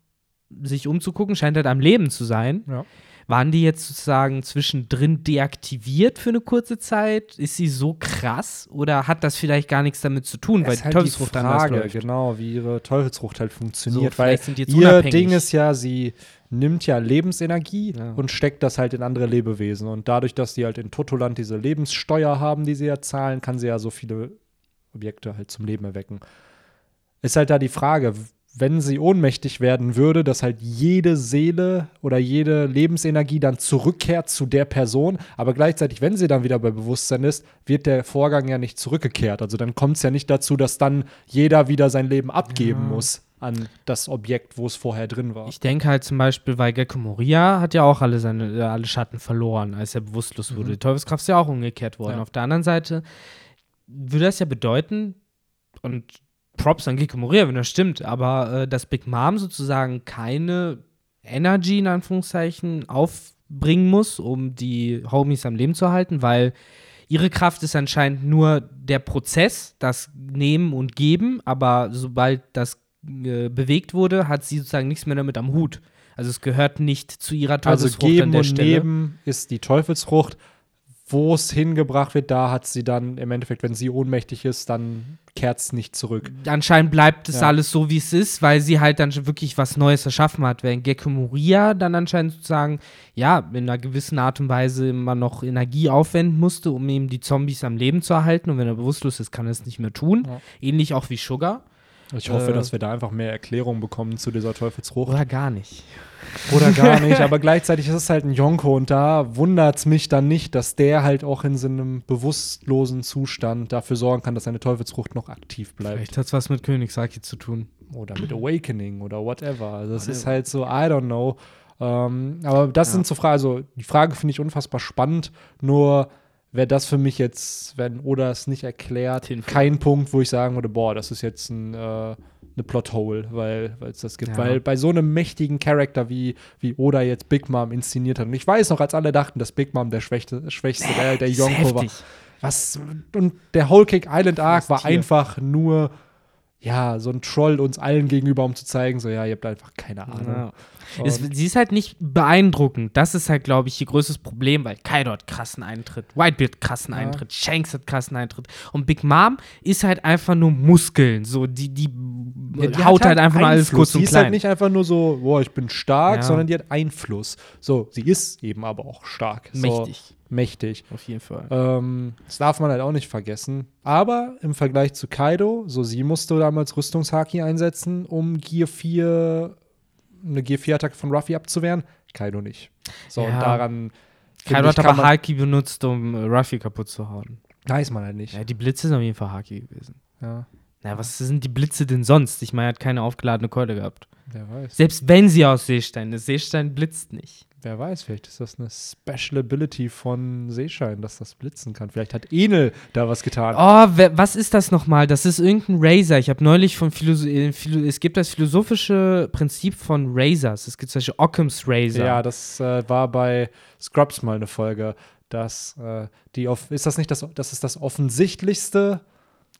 B: sich umzugucken, scheint halt am Leben zu sein.
A: Ja.
B: Waren die jetzt sozusagen zwischendrin deaktiviert für eine kurze Zeit? Ist sie so krass oder hat das vielleicht gar nichts damit zu tun,
A: Das
B: weil die
A: halt die
B: Teufelsfrucht anders
A: Frage, genau, wie ihre Teufelsfrucht halt
B: So,
A: funktioniert. weil
B: die jetzt
A: ihr
B: unabhängig.
A: Ding ist ja, sie nimmt ja Lebensenergie
B: Ja.
A: und steckt das halt in andere Lebewesen. Und dadurch, dass die halt in Totoland diese Lebenssteuer haben, die sie ja zahlen, kann sie ja so viele Objekte halt zum Leben erwecken. Ist halt da die Frage, wenn sie ohnmächtig werden würde, dass halt jede Seele oder jede Lebensenergie dann zurückkehrt zu der Person, aber gleichzeitig, wenn sie dann wieder bei Bewusstsein ist, wird der Vorgang ja nicht zurückgekehrt. Also dann kommt es ja nicht dazu, dass dann jeder wieder sein Leben abgeben
B: Ja.
A: muss an das Objekt, wo es vorher drin war.
B: Ich denke halt zum Beispiel, weil Gecko Moria hat ja auch alle seine äh, alle Schatten verloren, als er bewusstlos wurde.
A: Mhm.
B: Die Teufelskraft ist ja auch umgekehrt worden.
A: Ja.
B: Auf der anderen Seite, würde das ja bedeuten, und Props an Gekko Moria, wenn das stimmt, aber äh, dass Big Mom sozusagen keine Energy in Anführungszeichen aufbringen muss, um die Homies am Leben zu halten, weil ihre Kraft ist anscheinend nur der Prozess, das Nehmen und Geben, aber sobald das äh, bewegt wurde, hat sie sozusagen nichts mehr damit am Hut. Also es gehört nicht zu ihrer
A: Also
B: Teufelsfrucht
A: geben
B: an der
A: und
B: Stelle.
A: nehmen ist die Teufelsfrucht. Wo es hingebracht wird, da hat sie dann im Endeffekt, wenn sie ohnmächtig ist, dann kehrt es nicht zurück.
B: Anscheinend bleibt es
A: Ja.
B: alles so, wie es ist, weil sie halt dann wirklich was Neues erschaffen hat. Während Gekko Moria dann anscheinend sozusagen, ja, in einer gewissen Art und Weise immer noch Energie aufwenden musste, um eben die Zombies am Leben zu erhalten. Und wenn er bewusstlos ist, kann er es nicht mehr tun.
A: Ja.
B: Ähnlich auch wie Sugar.
A: Ich hoffe,
B: Äh.
A: dass wir da einfach mehr Erklärung bekommen zu dieser Teufelsfrucht.
B: Oder gar nicht.
A: Oder gar nicht, aber gleichzeitig ist es halt ein Yonko und da wundert es mich dann nicht, dass der halt auch in so einem bewusstlosen Zustand dafür sorgen kann, dass seine Teufelsfrucht noch aktiv bleibt.
B: Vielleicht hat es was mit Königsaki zu tun.
A: Oder mit Awakening oder whatever. Also das ist halt so, I don't know. Ähm, aber das
B: Ja.
A: sind so Fragen, also die Frage finde ich unfassbar spannend, nur wäre das für mich jetzt, wenn Oda es nicht erklärt, kein Punkt, wo ich sagen würde, boah, das ist jetzt ein, äh, eine Plothole, weil es das gibt.
B: Ja.
A: Weil bei so einem mächtigen Charakter wie, wie Oda jetzt Big Mom inszeniert hat, und ich weiß noch, als alle dachten, dass Big Mom der schwächste, schwächste der, der
B: ist
A: Yonko war. Was, und der Whole Cake Island Arc war einfach nur, ja, so ein Troll uns allen gegenüber, um zu zeigen, so, ja, ihr habt einfach keine Ahnung.
B: Ja. Es, sie ist halt nicht beeindruckend. Das ist halt, glaube ich, ihr größtes Problem, weil Kaido hat krassen Eintritt, Whitebeard krassen
A: Ja.
B: Eintritt, Shanks hat krassen Eintritt und Big Mom ist halt einfach nur Muskeln. So, die, die,
A: Ja, die
B: haut
A: hat
B: halt einfach nur alles kurz
A: Sie
B: und
A: ist halt
B: klein.
A: nicht einfach nur so, boah, ich bin stark,
B: Ja.
A: sondern die hat Einfluss. So, sie ist eben aber auch stark. So,
B: Mächtig,
A: Mächtig.
B: auf jeden Fall.
A: Ähm, das darf man halt auch nicht vergessen. Aber im Vergleich zu Kaido, so sie musste damals Rüstungshaki einsetzen, um Gear 4, eine Gear 4-Attacke von Ruffy abzuwehren. Kaido nicht. So,
B: Ja.
A: und daran.
B: Kaido hat aber Haki benutzt, um äh, Ruffy kaputt zu hauen.
A: Weiß man halt nicht.
B: Ja, die Blitze sind auf jeden Fall Haki gewesen.
A: Ja,
B: Na, was sind die Blitze denn sonst? Ich meine, er hat keine aufgeladene Keule gehabt.
A: wer weiß.
B: Selbst wenn sie aus Seestein ist, Seestein blitzt nicht.
A: Wer weiß, vielleicht ist das eine Special Ability von Seeschein, dass das blitzen kann. Vielleicht hat Enel da was getan.
B: Oh, wer, was ist das nochmal? Das ist irgendein Razor. Ich habe neulich von Philosoph äh, es gibt das philosophische Prinzip von Razors. Es gibt zum Beispiel Occam's Razor.
A: Ja, das äh, war bei Scrubs mal eine Folge. dass äh, die auf, ist das nicht das, das ist das offensichtlichste?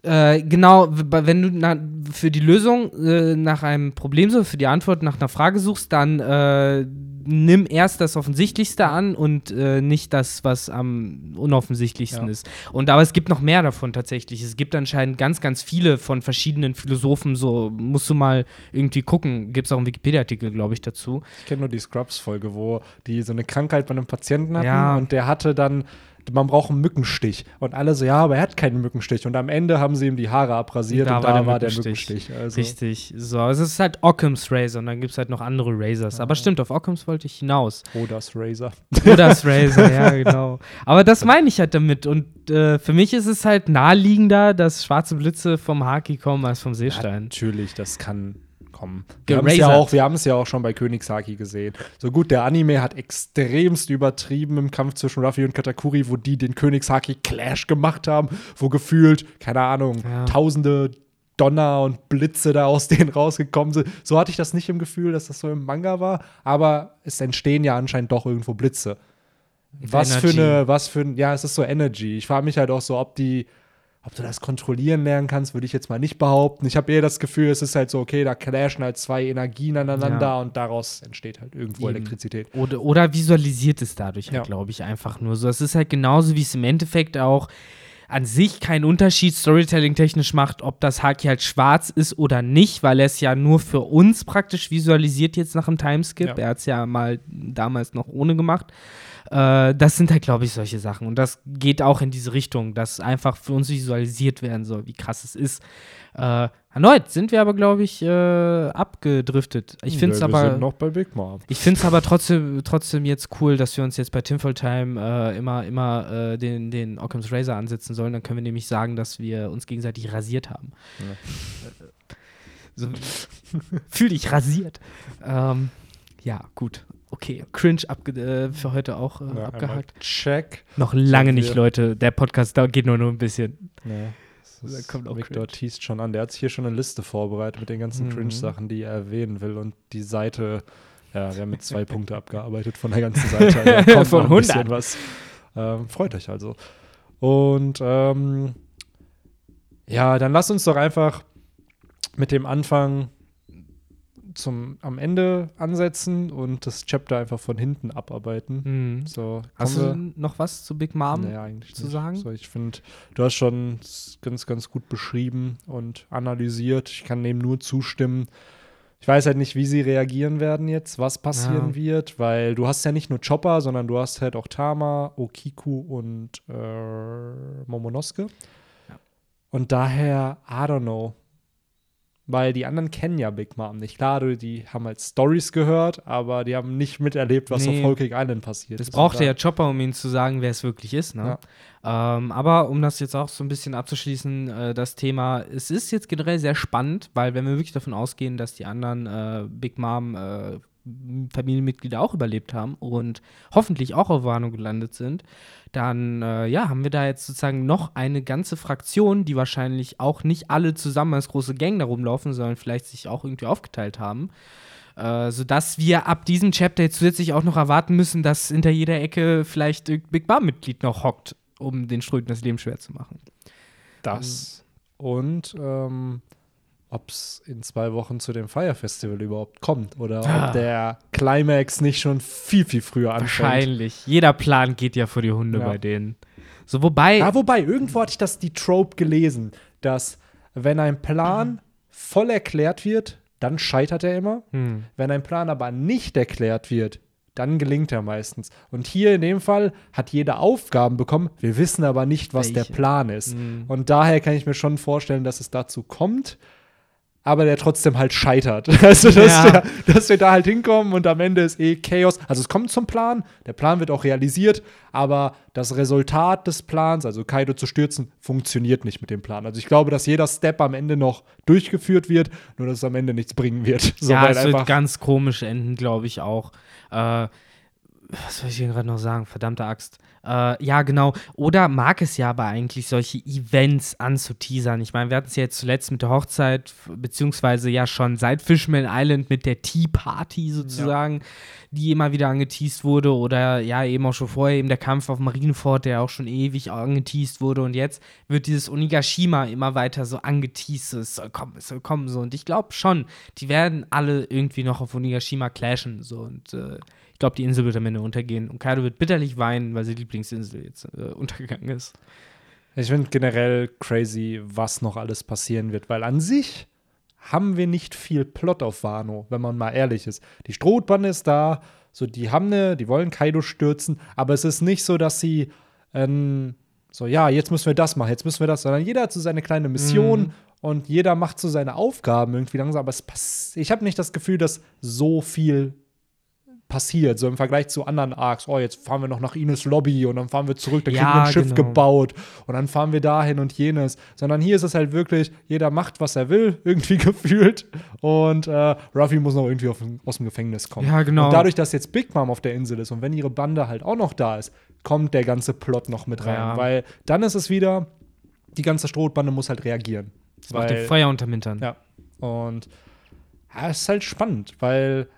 B: Äh, genau, wenn du na, für die Lösung äh, nach einem Problem suchst, für die Antwort nach einer Frage suchst, dann äh, nimm erst das Offensichtlichste an und äh, nicht das, was am unoffensichtlichsten
A: Ja.
B: ist. Und aber es gibt noch mehr davon tatsächlich. Es gibt anscheinend ganz, ganz viele von verschiedenen Philosophen. So musst du mal irgendwie gucken. Gibt es auch einen Wikipedia-Artikel, glaube ich, dazu.
A: Ich kenne nur die Scrubs-Folge, wo die so eine Krankheit bei einem Patienten hatten
B: Ja.
A: und der hatte dann, man braucht einen Mückenstich. Und alle so, ja, aber er hat keinen Mückenstich. Und am Ende haben sie ihm die Haare abrasiert
B: Da
A: und
B: war
A: da
B: der
A: war der
B: Mückenstich.
A: Also,
B: Richtig. So, also es ist halt Occam's Razor und dann gibt es halt noch andere Razors. Aber stimmt, auf Occam's wollte ich hinaus.
A: Oh, das Razor.
B: Odas Razor, ja, genau. Aber das meine ich halt damit. Und äh, für mich ist es halt naheliegender, dass schwarze Blitze vom Haki kommen als vom Seestein.
A: Natürlich, das kann kommen. Wir haben es ja auch, wir haben es ja auch schon bei Königshaki gesehen. So gut, der Anime hat extremst übertrieben im Kampf zwischen Ruffy und Katakuri, wo die den Königshaki Clash gemacht haben, wo gefühlt, keine Ahnung,
B: Ja.
A: tausende Donner und Blitze da aus denen rausgekommen sind. So hatte ich das nicht im Gefühl, dass das so im Manga war, aber es entstehen ja anscheinend doch irgendwo Blitze. Was für
B: Energy.
A: eine, was für ein, ja, es ist so Energy. Ich frage mich halt auch so, ob die, ob du das kontrollieren lernen kannst, würde ich jetzt mal nicht behaupten. Ich habe eher das Gefühl, es ist halt so, okay, da clashen halt zwei Energien aneinander
B: Ja.
A: und daraus entsteht halt irgendwo
B: Eben.
A: Elektrizität.
B: Oder, oder visualisiert es dadurch,
A: Ja.
B: halt, glaube ich, einfach nur so. Es ist halt genauso, wie es im Endeffekt auch an sich keinen Unterschied storytelling-technisch macht, ob das Haki halt schwarz ist oder nicht, weil er es ja nur für uns praktisch visualisiert jetzt nach dem Timeskip.
A: Ja.
B: Er hat es ja mal damals noch ohne gemacht. Äh, das sind halt, glaube ich, solche Sachen. Und das geht auch in diese Richtung, dass einfach für uns visualisiert werden soll, wie krass es ist. Äh, erneut sind wir aber, glaube ich, äh, abgedriftet. Ich finde es
A: Ja, wir
B: aber.
A: sind noch bei Big Mom.
B: Ich finde es aber trotzdem, trotzdem jetzt cool, dass wir uns jetzt bei Tinfoil Time äh, immer, immer äh, den, den Occam's Razor ansetzen sollen. Dann können wir nämlich sagen, dass wir uns gegenseitig rasiert haben. So, fühl dich rasiert. Ähm, ja, gut. Okay, cringe äh, für heute auch äh,
A: Ja,
B: abgehakt.
A: Check.
B: Noch lange nicht, Leute. Der Podcast da geht nur noch ein bisschen.
A: Nee.
B: Da kommt auch
A: Victor teast schon an. Der hat sich hier schon eine Liste vorbereitet mit den ganzen
B: Mhm.
A: Cringe-Sachen, die er erwähnen will. Und die Seite, ja, wir haben mit zwei Punkte abgearbeitet von der ganzen Seite. Da kommt
B: Von
A: noch ein bisschen
B: 100.
A: was. Ähm, freut euch also. Und ähm, ja, dann lasst uns doch einfach mit dem Anfang zum, am Ende ansetzen und das Chapter einfach von hinten abarbeiten.
B: Hm.
A: So,
B: Hast du noch was zu Big Mom?
A: Nee, eigentlich
B: zu
A: nicht.
B: sagen?
A: So, ich finde, du hast schon ganz, ganz gut beschrieben und analysiert. Ich kann dem nur zustimmen. Ich weiß halt nicht, wie sie reagieren werden jetzt, was passieren
B: Ja.
A: wird, weil du hast ja nicht nur Chopper, sondern du hast halt auch Tama, Okiku und äh, Momonosuke.
B: Ja.
A: Und daher, I don't know. Weil die anderen kennen ja Big Mom nicht. Klar, die haben halt Stories gehört, aber die haben nicht miterlebt, was
B: Nee.
A: auf Cake Island passiert
B: Das
A: ist.
B: brauchte
A: Und
B: ja Chopper, um ihnen zu sagen, wer es wirklich ist. Ne? Ähm, aber um das jetzt auch so ein bisschen abzuschließen, äh, das Thema, es ist jetzt generell sehr spannend, weil wenn wir wirklich davon ausgehen, dass die anderen äh, Big Mom äh, Familienmitglieder auch überlebt haben und hoffentlich auch auf Wano gelandet sind, dann äh, ja, haben wir da jetzt sozusagen noch eine ganze Fraktion, die wahrscheinlich auch nicht alle zusammen als große Gang da rumlaufen, sondern vielleicht sich auch irgendwie aufgeteilt haben. Äh, sodass wir ab diesem Chapter jetzt zusätzlich auch noch erwarten müssen, dass hinter jeder Ecke vielleicht ein Big Mom-Mitglied noch hockt, um den Ströten das Leben schwer zu machen.
A: Das. Und ähm, ob es in zwei Wochen zu dem Fire Festival überhaupt kommt oder
B: Ah.
A: ob der Climax nicht schon viel, viel früher anfängt.
B: Wahrscheinlich. Jeder Plan geht ja vor die Hunde
A: Ja.
B: bei denen. So, wobei.
A: Ja, wobei, irgendwo hatte ich das die Trope gelesen, dass wenn ein Plan voll erklärt wird, dann scheitert er immer.
B: Hm.
A: Wenn ein Plan aber nicht erklärt wird, dann gelingt er meistens. Und hier in dem Fall hat jeder Aufgaben bekommen. Wir wissen aber nicht, was der
B: Welche?
A: Plan ist.
B: Mhm.
A: Und daher kann ich mir schon vorstellen, dass es dazu kommt, aber der trotzdem halt scheitert. Also, dass,
B: Ja.
A: der, dass wir da halt hinkommen und am Ende ist eh Chaos. Also, es kommt zum Plan, der Plan wird auch realisiert, aber das Resultat des Plans, also Kaido zu stürzen, funktioniert nicht mit dem Plan. Also, ich glaube, dass jeder Step am Ende noch durchgeführt wird, nur dass es am Ende nichts bringen wird. So,
B: ja, es wird ganz komisch enden, glaube ich auch. Äh, was soll ich hier gerade noch sagen? Verdammte Axt. Äh, ja, genau. Oder mag es ja aber eigentlich, solche Events anzuteasern. Ich meine, wir hatten es ja jetzt zuletzt mit der Hochzeit, beziehungsweise ja schon seit Fishman Island mit der Tea Party sozusagen, die immer wieder angeteased wurde. Oder ja, eben auch schon vorher eben der Kampf auf Marineford, der auch schon ewig angeteased wurde. Und jetzt wird dieses Onigashima immer weiter so angeteased. Es soll kommen, es soll kommen. So. Und ich glaube schon, die werden alle irgendwie noch auf Onigashima clashen. So. Und äh, ich glaube, die Insel wird am Ende untergehen. Und Kaido wird bitterlich weinen, weil seine Lieblingsinsel jetzt äh, untergegangen ist.
A: Ich finde generell crazy, was noch alles passieren wird, weil an sich haben wir nicht viel Plot auf Wano, wenn man mal ehrlich ist. Die Strohbande ist da, so die haben ne, die wollen Kaido stürzen, aber es ist nicht so, dass sie ähm, so, ja, jetzt müssen wir das machen, jetzt müssen wir das, sondern jeder hat so seine kleine Mission
B: Mhm.
A: und jeder macht so seine Aufgaben irgendwie langsam, aber es pass ich habe nicht das Gefühl, dass so viel passiert, so im Vergleich zu anderen Arcs. Oh, jetzt fahren wir noch nach Ines Lobby und dann fahren wir zurück, da kriegen
B: Ja,
A: wir ein Schiff
B: genau.
A: gebaut und dann fahren wir dahin und jenes. Sondern hier ist es halt wirklich, jeder macht, was er will, irgendwie gefühlt. Und äh, Ruffy muss noch irgendwie auf, aus dem Gefängnis kommen.
B: Ja, genau.
A: Und dadurch, dass jetzt Big Mom auf der Insel ist und wenn ihre Bande halt auch noch da ist, kommt der ganze Plot noch mit rein.
B: Ja.
A: Weil dann ist es wieder, die ganze Strohbande muss halt reagieren.
B: Das macht
A: Weil-
B: den Feuer unterm Hintern.
A: ja. Und ja, es ist halt spannend, weil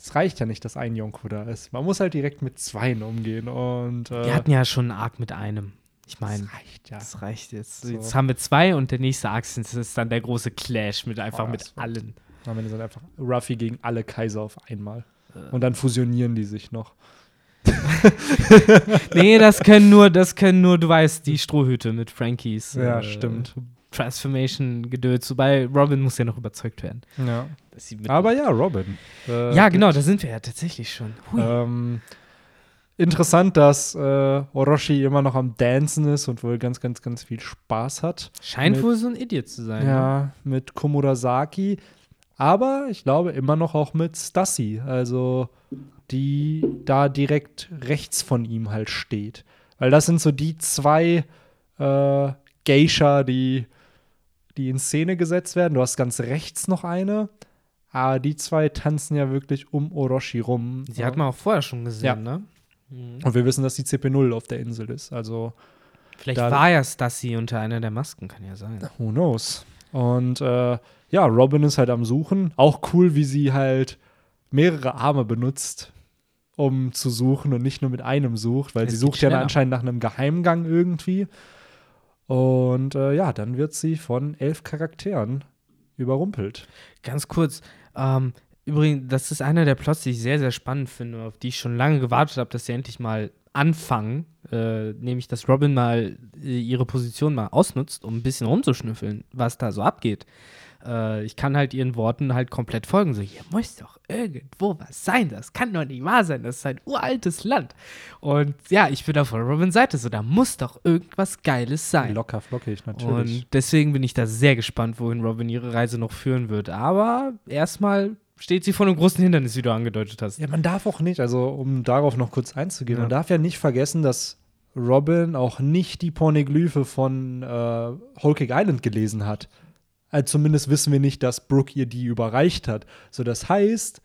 A: es reicht ja nicht, dass ein Yonko da ist. Man muss halt direkt mit zweien umgehen und äh,
B: Wir hatten ja schon einen Arc mit einem. Ich meine,
A: das reicht ja.
B: das reicht jetzt.
A: So.
B: Jetzt haben wir zwei und der nächste Arc ist dann der große Clash mit einfach
A: Oh,
B: mit allen.
A: Am Ende sind einfach Ruffy gegen alle Kaiser auf einmal.
B: Äh.
A: Und dann fusionieren die sich noch.
B: Nee, das können nur, das können nur, du weißt, die Strohhüte mit Frankies.
A: Ja,
B: äh,
A: stimmt.
B: Transformation-Gedöns. Wobei Robin muss ja noch überzeugt werden.
A: Ja. Aber ja, Robin. Äh,
B: ja, genau, da sind wir ja tatsächlich schon.
A: Ähm, interessant, dass äh, Orochi immer noch am Dancen ist und wohl ganz, ganz, ganz viel Spaß hat.
B: Scheint
A: mit-
B: wohl so ein Idiot zu sein. Ne?
A: Ja, mit Komurasaki. Aber ich glaube immer noch auch mit Stassi. Also die da direkt rechts von ihm halt steht. Weil das sind so die zwei äh, Geisha, die, die in Szene gesetzt werden. Du hast ganz rechts noch eine. Aber die zwei tanzen ja wirklich um Orochi rum.
B: Sie hat man auch vorher schon gesehen,
A: Ja.
B: ne? Mhm.
A: Und wir wissen, dass die CP0 auf der Insel ist. Also,
B: Vielleicht war ja Stassi unter einer der Masken, kann ja sein.
A: who knows? Und äh, ja, Robin ist halt am Suchen. Auch cool, wie sie halt mehrere Arme benutzt, um zu suchen und nicht nur mit einem sucht, weil
B: Es
A: sie sucht ja anscheinend nach einem Geheimgang irgendwie. Und äh, ja, dann wird sie von elf Charakteren überrumpelt.
B: Ganz kurz, ähm, übrigens, das ist einer der Plots, die ich sehr, sehr spannend finde, auf die ich schon lange gewartet habe, dass sie endlich mal anfangen, äh, nämlich dass Robin mal äh, ihre Position mal ausnutzt, um ein bisschen rumzuschnüffeln, was da so abgeht. Äh, ich kann halt ihren Worten halt komplett folgen. So, hier muss doch irgendwo was sein. Das kann doch nicht wahr sein. Das ist ein uraltes Land. Und ja, ich bin auf Robins Seite. So, da muss doch irgendwas Geiles sein.
A: Locker flockig, natürlich.
B: Und deswegen bin ich da sehr gespannt, wohin Robin ihre Reise noch führen wird. Aber erstmal steht sie vor einem großen Hindernis, wie du angedeutet hast.
A: Ja, man darf auch nicht, also um darauf noch kurz einzugehen,
B: Ja.
A: man darf ja nicht vergessen, dass Robin auch nicht die Pornoglyphe von äh, Whole Cake Island gelesen hat. Also zumindest wissen wir nicht, dass Brooke ihr die überreicht hat. So, das heißt,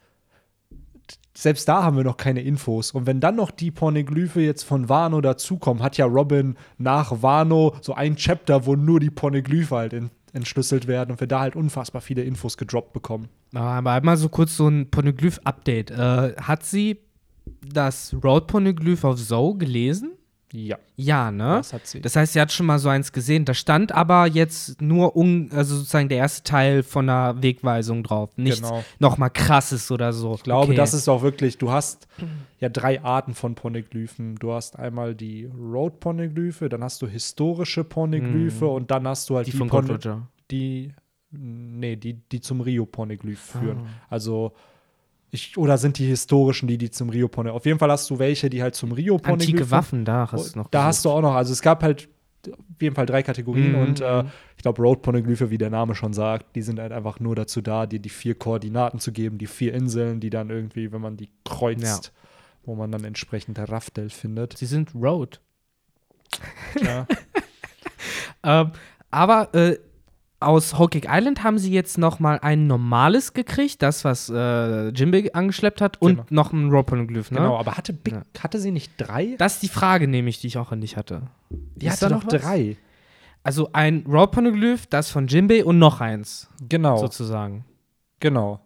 A: selbst da haben wir noch keine Infos. Und wenn dann noch die Pornoglyphe jetzt von Wano dazukommen, hat ja Robin nach Wano so ein Chapter, wo nur die Pornoglyphe halt in, entschlüsselt werden und wir da halt unfassbar viele Infos gedroppt bekommen.
B: Aber einmal so kurz so ein Pornoglyph-Update. Äh, hat sie das Road-Pornoglyph auf Zoe gelesen?
A: Ja,
B: Ja, ne?
A: das hat sie.
B: Das heißt, sie hat schon mal so eins gesehen. Da stand aber jetzt nur un, also sozusagen der erste Teil von einer Wegweisung drauf. Nichts
A: Genau.
B: noch mal krasses oder so.
A: Ich glaube,
B: okay.
A: das ist auch wirklich, du hast ja drei Arten von Pornoglyphen. Du hast einmal die Road-Pornoglyphe, dann hast du historische Pornoglyphe und dann hast du halt
B: die
A: die,
B: von
A: Porno-
B: Gold Roger.
A: die nee, die, die zum Rio-Pornoglyph führen.
B: Ah.
A: Also ich, oder sind die historischen, die die zum Rio-Pornoglyph? Auf jeden Fall hast du welche, die halt zum Rio-Pornoglyph
B: Antike Waffen, da hast du noch
A: da hast du auch noch, also es gab halt auf jeden Fall drei Kategorien
B: Mhm.
A: und äh, ich glaube, Road-Pornoglyphe, wie der Name schon sagt, die sind halt einfach nur dazu da, dir die vier Koordinaten zu geben, die vier Inseln, die dann irgendwie, wenn man die kreuzt, wo man dann entsprechend Raftel findet.
B: Sie sind Road.
A: Ja.
B: Ähm, aber äh, aus Cake Island haben sie jetzt noch mal ein normales gekriegt, das, was äh, Jimbe angeschleppt hat, und
A: Genau.
B: noch ein Road-Poneglyph, ne?
A: Genau, aber hatte Big,
B: Ja.
A: hatte sie nicht drei?
B: Das ist die Frage, nämlich, die ich auch an dich hatte.
A: Die
B: Ist
A: hatte
B: noch was?
A: drei.
B: Also ein Road-Poneglyph, das von Jimbe und noch eins,
A: Genau,
B: sozusagen.
A: genau.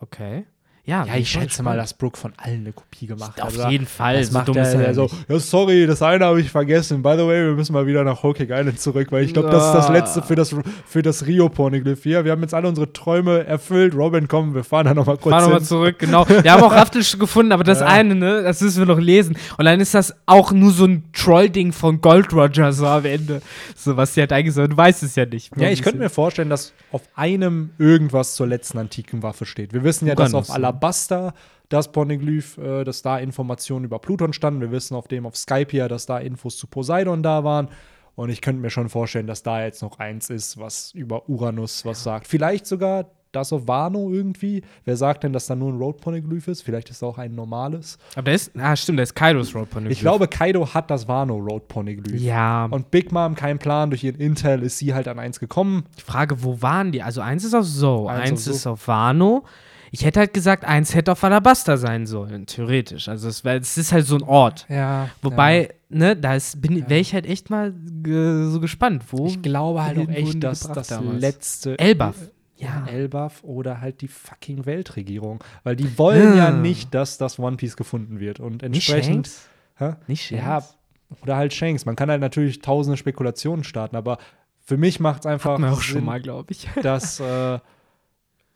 B: Okay. Ja,
A: Ja, ich schätze mal, dass Brooke von allen eine Kopie gemacht hat.
B: Auf jeden Fall.
A: Das
B: so
A: macht er ja so, ja, sorry, das eine habe ich vergessen. By the way, wir müssen mal wieder nach Cake Island zurück, weil ich glaube, das ist das
B: Ah.
A: letzte für das, für das Rio-Pornoglyph hier. Wir haben jetzt alle unsere Träume erfüllt. Robin, komm, wir fahren da nochmal kurz
B: Fahr nochmal zurück, genau. Wir haben auch Raftel gefunden, aber das
A: Ja.
B: eine, ne, das müssen wir noch lesen. Und dann ist das auch nur so ein Troll-Ding von Gold Roger so am Ende. So, was sie hat eigentlich so, du weißt es ja nicht.
A: Ja, ich könnte mir vorstellen, dass auf einem irgendwas zur letzten antiken Waffe steht. Wir wissen ja, dass auf
B: ne?
A: Alabaster das Pornoglyph, äh, dass da Informationen über Pluton standen. Wir wissen auf dem auf Skypia, dass da Infos zu Poseidon da waren. Und ich könnte mir schon vorstellen, dass da jetzt noch eins ist, was über Uranus was sagt. Vielleicht sogar das auf Wano irgendwie. Wer sagt denn, dass da nur ein Road Poneglyph ist? Vielleicht ist es auch ein normales.
B: Aber der ist, ah, stimmt, der ist Kaidos Road Poneglyph.
A: Ich glaube, Kaido hat das Wano Road Poneglyph.
B: Ja,
A: Und Big Mom, kein Plan, durch ihren Intel ist sie halt an eins gekommen.
B: die Frage, wo waren die? Also eins ist auf Zoe,
A: Eins
B: eins,
A: auf
B: ist auf Wano. Ich hätte halt gesagt, eins hätte auf Alabaster sein sollen, theoretisch. Also es, wär- es ist halt so ein Ort.
A: Ja.
B: Wobei, ne, da bin, wäre ich halt echt mal ge, so gespannt, wo.
A: Ich glaube halt auch echt, dass das
B: damals?
A: letzte.
B: Elbaf.
A: Ja,
B: Ja.
A: Elbaf oder halt die fucking Weltregierung. Weil die wollen ja
B: Ah.
A: nicht, dass das One Piece gefunden wird. Und
B: Nicht
A: entsprechend.
B: Shanks? Nicht Shanks?
A: Ja, oder halt Shanks. Man kann halt natürlich tausende Spekulationen starten, aber für mich macht es einfach
B: auch
A: Sinn,
B: schon mal, glaube ich.
A: dass. Äh,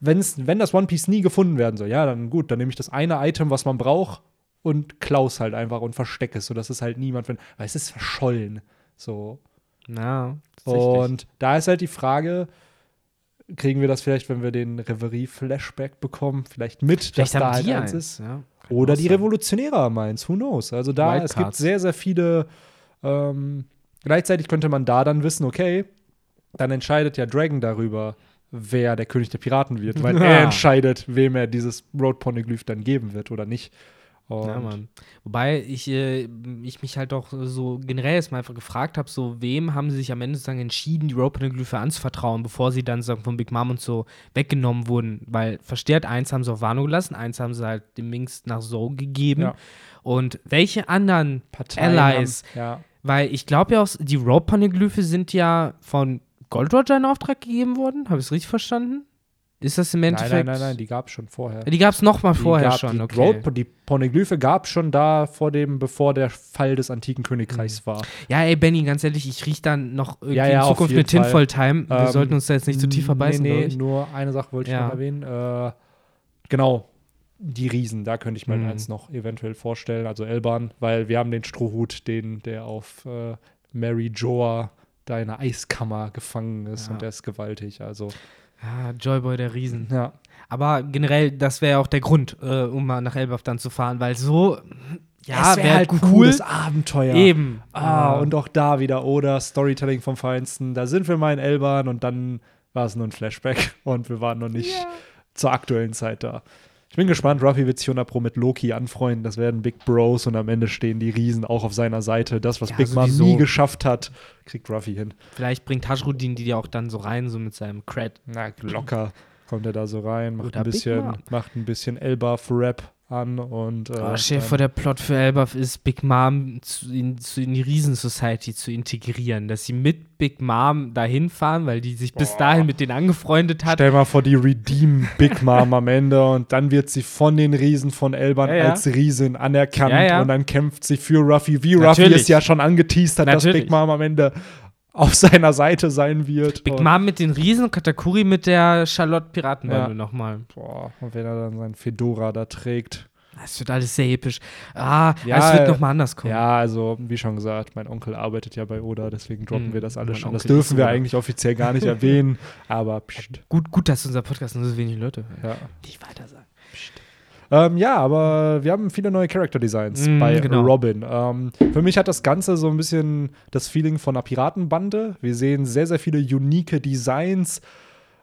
A: wenn's, wenn das One Piece nie gefunden werden soll, ja, dann gut, dann nehme ich das eine Item, was man braucht, und klaus halt einfach und verstecke es, sodass es halt niemand findet. Weil es ist verschollen. So.
B: Tatsächlich.
A: Und da ist halt die Frage, kriegen wir das vielleicht, wenn wir den Reverie-Flashback bekommen, vielleicht mit,
B: Vielleicht
A: dass da halt eins ist?
B: Ja,
A: Oder die
B: sein.
A: Revolutionäre haben eins, who knows? Also da, es gibt
B: Wildcards.
A: sehr, sehr viele, ähm, gleichzeitig könnte man da dann wissen, okay, dann entscheidet ja Dragon darüber, wer der König der Piraten wird, weil
B: Ja.
A: er entscheidet, wem er dieses Road Poneglyph dann geben wird oder nicht. Und
B: Ja, Mann. Wobei ich, äh, ich mich halt auch so generell erstmal einfach gefragt habe, so wem haben sie sich am Ende sozusagen entschieden, die Rope-Glyphe anzuvertrauen, bevor sie dann sozusagen von Big Mom und so weggenommen wurden. Weil verstärkt, eins haben sie auf Wano gelassen, eins haben sie halt dem Minx nach So gegeben.
A: Ja.
B: Und welche anderen
A: Parteien
B: Allies?
A: Haben, ja.
B: Weil ich glaube ja auch, die Rope-Poneglyphe sind ja von Gold Roger in Auftrag gegeben worden. Habe ich es richtig verstanden? Ist das im
A: Nein,
B: Endeffekt?
A: nein, nein, nein, die gab es schon vorher.
B: Die gab es noch mal
A: Die
B: vorher
A: gab,
B: schon,
A: die
B: okay.
A: Road, die Poneglyphe gab es schon da vor dem, bevor der Fall des antiken
B: Mhm.
A: Königreichs war.
B: Ja, ey, Benny, ganz ehrlich, ich rieche dann noch irgendwie
A: Ja, ja,
B: in Zukunft eine Tinfoil Time. Wir
A: Ähm,
B: sollten uns da jetzt nicht zu tief verbeißen,
A: Nee, nee,
B: ich.
A: nur eine Sache wollte ich
B: Ja.
A: noch erwähnen. Äh, genau, die Riesen, da könnte ich mir
B: Mhm.
A: eins noch eventuell vorstellen, also Elban, weil wir haben den Strohhut, den, der auf äh, Mary Joa da in einer Eiskammer gefangen ist
B: Ja.
A: und der ist gewaltig. Also,
B: Ja, Joyboy der Riesen.
A: ja.
B: Aber generell, das wäre ja auch der Grund, äh, um mal nach Elbaf dann zu fahren, weil so, ja,
A: es wäre
B: wäre
A: halt ein
B: cool.
A: cooles Abenteuer.
B: Eben.
A: Ah,
B: Äh,
A: und auch da wieder, oder Storytelling vom Feinsten. Da sind wir mal in Elban und dann war es nur ein Flashback und wir waren noch nicht zur aktuellen Zeit da. Ich bin gespannt, Ruffy wird sich 100 Pro mit Loki anfreunden. Das werden Big Bros und am Ende stehen die Riesen auch auf seiner Seite. Das, was
B: Ja,
A: Big Mom nie geschafft hat, kriegt Ruffy hin.
B: Vielleicht bringt Tajrudin die ja auch dann so rein, so mit seinem Cred.
A: Na, locker kommt er da so rein, macht
B: Oder
A: ein bisschen, macht ein bisschen Elbaf-Rap an und äh,
B: Oh,
A: dann-
B: vor, der Plot für Elbaf ist, Big Mom zu, in, zu, in die Riesen-Society zu integrieren. Dass sie mit Big Mom dahin fahren, weil die sich bis
A: Boah.
B: dahin mit denen angefreundet hat.
A: Stell mal vor, die Redeem Big Mom am Ende und dann wird sie von den Riesen von Elban
B: Ja, ja.
A: als Riesin anerkannt
B: Ja,
A: und dann kämpft sie für Ruffy, wie Ruffy
B: Natürlich.
A: es ja schon angeteased hat, dass. Big Mom am Ende auf seiner Seite sein wird.
B: Big Mom mit den Riesen und Katakuri mit der Charlotte Piratenbande
A: Ja.
B: nochmal.
A: Boah, und wenn er dann seinen Fedora da trägt.
B: Es wird alles sehr episch. Ah,
A: Ja,
B: es wird nochmal anders kommen.
A: Ja, also wie schon gesagt, mein Onkel arbeitet ja bei Oda, deswegen droppen
B: Mhm,
A: wir das alles schon. Das
B: Onkel ist
A: dürfen wir
B: Oda.
A: eigentlich offiziell gar nicht erwähnen, aber pst,
B: Gut, gut, dass unser Podcast nur so wenig Leute hören.
A: ja.
B: Nicht weiter sagen.
A: Ähm, ja, aber wir haben viele neue Character Designs
B: Mm,
A: bei
B: genau.
A: Robin. Ähm, für mich hat das Ganze so ein bisschen das Feeling von einer Piratenbande. Wir sehen sehr, sehr viele unique Designs.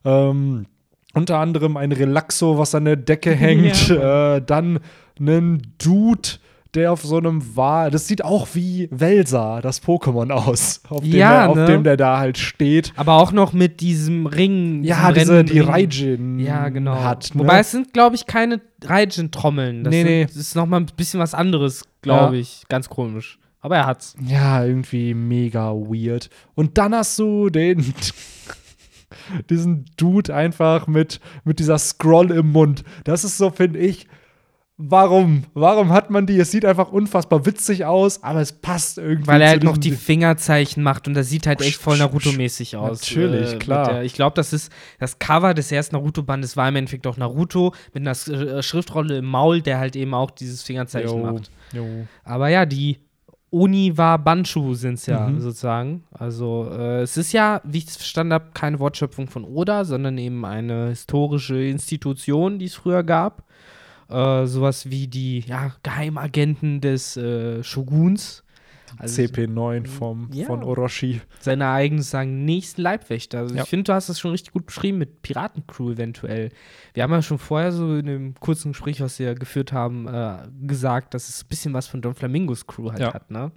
A: Ähm, unter anderem ein Relaxo, was an der Decke hängt. äh, dann einen Dude, der auf so einem Wal. Das sieht auch wie Welsa, das Pokémon aus, auf, dem,
B: Ja,
A: er, auf
B: ne?
A: dem der da halt steht.
B: Aber auch noch mit diesem Ring.
A: Ja, diese, die. Raijin
B: Ja, genau.
A: hat. Ne?
B: Wobei es sind, glaube ich, keine Raijin-Trommeln. Das
A: Nee,
B: sind,
A: nee.
B: Das ist nochmal ein bisschen was anderes, glaube
A: Ja.
B: ich. Ganz komisch. Aber er hat's.
A: Ja, irgendwie mega weird. Und dann hast du den diesen Dude einfach mit, mit dieser Scroll im Mund. Das ist so, finde ich. Warum? Warum hat man die? Es sieht einfach unfassbar witzig aus, aber es passt irgendwie.
B: Weil er halt noch die Fingerzeichen macht und das sieht halt echt voll Naruto-mäßig aus.
A: Natürlich,
B: mit
A: klar.
B: Der, ich glaube, das ist das Cover des ersten Naruto-Bandes war im Endeffekt auch Naruto mit einer äh, Schriftrolle im Maul, der halt eben auch dieses Fingerzeichen
A: Jo,
B: macht.
A: jo.
B: Aber ja, die Oniwa Banshu sind es ja
A: Mhm.
B: sozusagen. Also äh, es ist ja, wie ich es verstanden habe, keine Wortschöpfung von Oda, sondern eben eine historische Institution, die es früher gab. Äh, sowas wie die ja, Geheimagenten des äh, Shoguns. Also
A: CP9 vom,
B: Ja.
A: von Orochi.
B: seine eigenen sagen nächsten Leibwächter. Also
A: Ja.
B: ich finde, du hast das schon richtig gut beschrieben mit Piratencrew eventuell. Wir haben ja schon vorher so in einem kurzen Gespräch, was wir geführt haben, äh, gesagt, dass es ein bisschen was von Don Flamingos Crew halt
A: Ja.
B: hat, ne?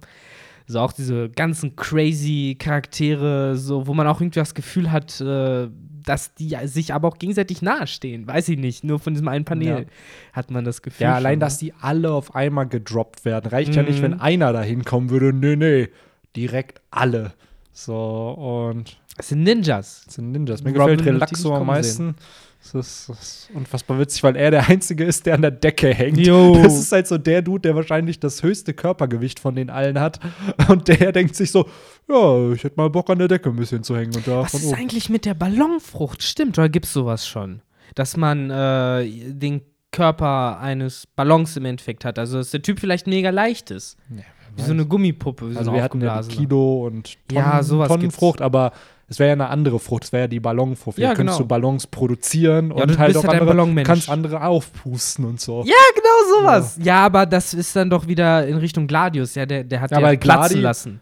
B: So auch diese ganzen crazy Charaktere, so, wo man auch irgendwie das Gefühl hat, äh, dass die sich aber auch gegenseitig nahestehen. Weiß ich nicht. Nur von diesem einen Panel
A: Ja.
B: hat man das Gefühl.
A: Ja, allein,
B: schon,
A: dass die alle auf einmal gedroppt werden. Reicht ja nicht,
B: Mhm.
A: wenn einer da hinkommen würde. Nee, nee. Direkt alle. So, und
B: Es sind Ninjas.
A: Das sind Ninjas. Mir
B: Robin
A: gefällt Relaxo am meisten. Das ist, das ist unfassbar witzig, weil er der Einzige ist, der an der Decke hängt.
B: Jo.
A: Das ist halt so der Dude, der wahrscheinlich das höchste Körpergewicht von den allen hat. Und der denkt sich so, ja, ich hätte mal Bock an der Decke ein bisschen zu hängen. Und da
B: Was ist
A: oben.
B: eigentlich mit der Ballonfrucht? Stimmt, oder gibt es sowas schon? Dass man äh, den Körper eines Ballons im Endeffekt hat. Also, dass der Typ vielleicht mega leicht ist. Wie so eine Gummipuppe. So
A: Also
B: eine
A: wir hatten ja. Kilo und Tonnen,
B: Ja, sowas
A: Tonnenfrucht, aber es wäre ja eine andere Frucht, es wäre ja die Ballonfrucht. Hier
B: Ja,
A: könntest
B: genau.
A: du Ballons produzieren
B: Ja,
A: und halt auch
B: halt
A: andere, kannst andere aufpusten und so.
B: Ja, genau sowas. Ja. aber das ist dann doch wieder in Richtung Gladius. Ja, der, der hat
A: Ja,
B: ja, platzen lassen.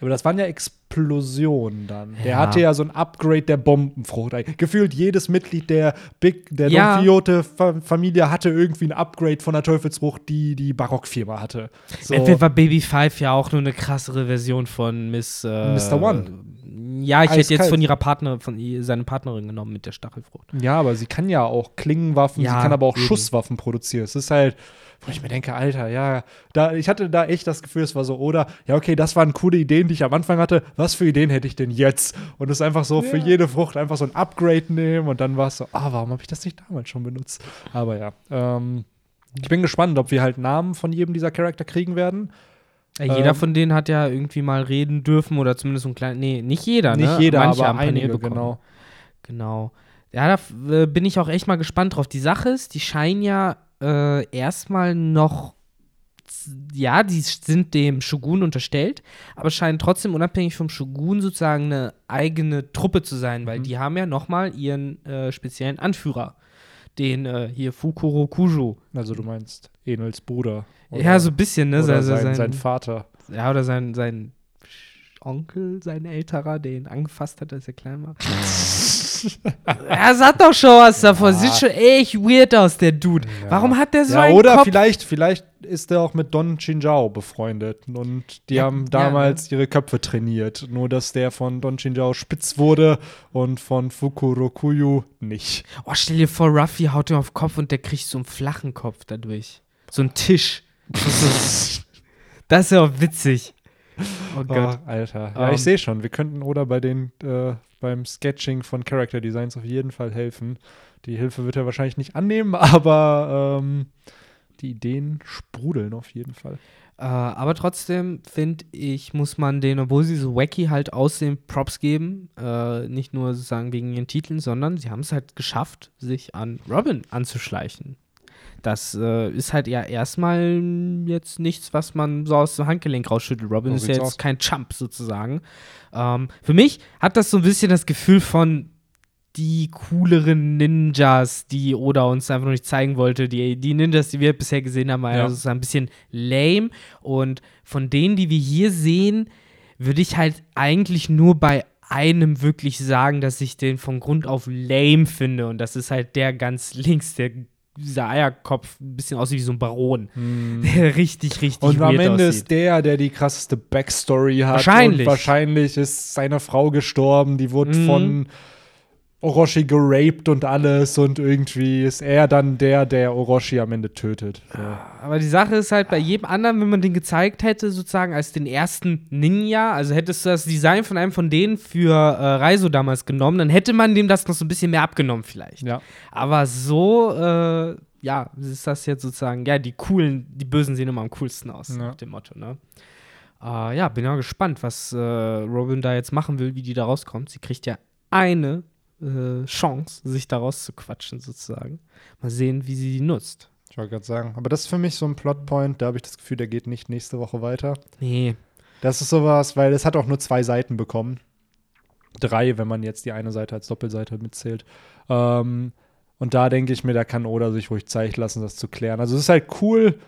A: Aber das waren ja Ex Explosion dann. Der
B: Ja.
A: hatte ja so ein Upgrade der Bombenfrucht. Gefühlt jedes Mitglied der Big, der
B: Ja.
A: Don Quixote-Familie hatte irgendwie ein Upgrade von der Teufelsfrucht, die die Barockfirma hatte. So.
B: Entweder war Baby Five ja auch nur eine krassere Version von Miss äh,
A: Mr. One.
B: Ja, ich hätte jetzt von ihrer Partner, von seiner Partnerin genommen mit der Stachelfrucht.
A: Ja, aber sie kann ja auch Klingenwaffen,
B: Ja,
A: sie kann aber auch
B: eben.
A: Schusswaffen produzieren. Es ist halt, wo ich mir denke, Alter, ja, da, ich hatte da echt das Gefühl, es war so, oder, ja, okay, das waren coole Ideen, die ich am Anfang hatte. Was für Ideen hätte ich denn jetzt? Und es ist einfach so, für
B: Ja.
A: jede Frucht einfach so ein Upgrade nehmen und dann war es so, ah, warum habe ich das nicht damals schon benutzt? Aber ja, ähm, ich bin gespannt, ob wir halt Namen von jedem dieser Charakter kriegen werden.
B: Ja, jeder
A: Ähm,
B: von denen hat ja irgendwie mal reden dürfen oder zumindest ein kleines. Nee, nicht jeder, ne?
A: Nicht jeder,
B: Manche
A: aber
B: haben
A: einige,
B: bekommen.
A: genau.
B: Genau. Ja, da äh, bin ich auch echt mal gespannt drauf. Die Sache ist, die scheinen ja äh, erstmal noch. Ja, die sind dem Shogun unterstellt, aber scheinen trotzdem unabhängig vom Shogun sozusagen eine eigene Truppe zu sein, weil
A: Mhm.
B: die haben ja nochmal ihren äh, speziellen Anführer, den äh, hier Fukuro Kujo.
A: Also du meinst Enels Bruder.
B: ja, so ein bisschen, ne?
A: oder
B: so- so
A: sein, sein Vater.
B: Ja, oder sein, sein Onkel, sein älterer, den angefasst hat, als er klein war. er sagt doch schon was davon.
A: Ja.
B: Sieht schon echt weird aus, der Dude.
A: Ja.
B: Warum hat der so
A: Ja,
B: einen
A: oder
B: Kopf?
A: vielleicht, vielleicht ist er auch mit Don Chinjao befreundet und die
B: Ja,
A: haben
B: ja,
A: damals ihre Köpfe trainiert. Nur, dass der von Don Chinjao spitz wurde und von Fukurokuyu nicht.
B: Oh, stell dir vor, Ruffy haut ihm auf den Kopf und der kriegt so einen flachen Kopf dadurch. So einen Tisch. das ist ja auch witzig. Oh Gott.
A: Oh, Alter. Ja,
B: Ähm.
A: ich sehe schon. Wir könnten oder bei den äh, beim Sketching von Character Designs auf jeden Fall helfen. Die Hilfe wird er wahrscheinlich nicht annehmen, aber ähm, die Ideen sprudeln auf jeden Fall.
B: Äh, aber trotzdem finde ich, muss man denen, obwohl sie so wacky halt aussehen, Props geben. Äh, nicht nur sozusagen wegen ihren Titeln, sondern sie haben es halt geschafft, sich an Robin anzuschleichen. Das äh, ist halt ja erstmal jetzt nichts, was man so aus dem Handgelenk rausschüttelt. Robin
A: So
B: ist ja jetzt
A: aus.
B: kein Chump sozusagen. Ähm, für mich hat das so ein bisschen das Gefühl von die cooleren Ninjas, die Oda uns einfach noch nicht zeigen wollte. Die, die Ninjas, die wir bisher gesehen haben, waren
A: Ja.
B: also ein bisschen lame. Und von denen, die wir hier sehen, würde ich halt eigentlich nur bei einem wirklich sagen, dass ich den von Grund auf lame finde. Und das ist halt der ganz links, der dieser Eierkopf, ein bisschen aussieht wie so ein Baron. Der richtig, richtig
A: Und am Ende
B: aussieht.
A: ist der, der die krasseste Backstory hat.
B: Wahrscheinlich.
A: Und wahrscheinlich ist seine Frau gestorben. Die wurde
B: Mhm.
A: von Orochi geraped und alles. Und irgendwie ist er dann der, der Orochi am Ende tötet. So.
B: Aber die Sache ist halt, bei jedem anderen, wenn man den gezeigt hätte, sozusagen als den ersten Ninja, also hättest du das Design von einem von denen für äh, Reiso damals genommen, dann hätte man dem das noch so ein bisschen mehr abgenommen vielleicht.
A: Ja.
B: Aber so, äh, ja, ist das jetzt sozusagen, ja, die coolen, die Bösen sehen immer am coolsten aus,
A: Ja.
B: nach dem Motto, ne? Äh, ja, bin ja gespannt, was äh, Robin da jetzt machen will, wie die da rauskommt. Sie kriegt ja eine äh, Chance, sich da rauszuquatschen, sozusagen. Mal sehen, wie sie die nutzt.
A: Ich wollte gerade sagen. Aber das ist für mich so ein Plotpoint. Da habe ich das Gefühl, der geht nicht nächste Woche weiter.
B: Nee,
A: Das ist sowas, weil es hat auch nur zwei Seiten bekommen. Drei, wenn man jetzt die eine Seite als Doppelseite mitzählt. Ähm, und da denke ich mir, da kann Oda sich ruhig Zeit lassen, das zu klären. Also es ist halt cool,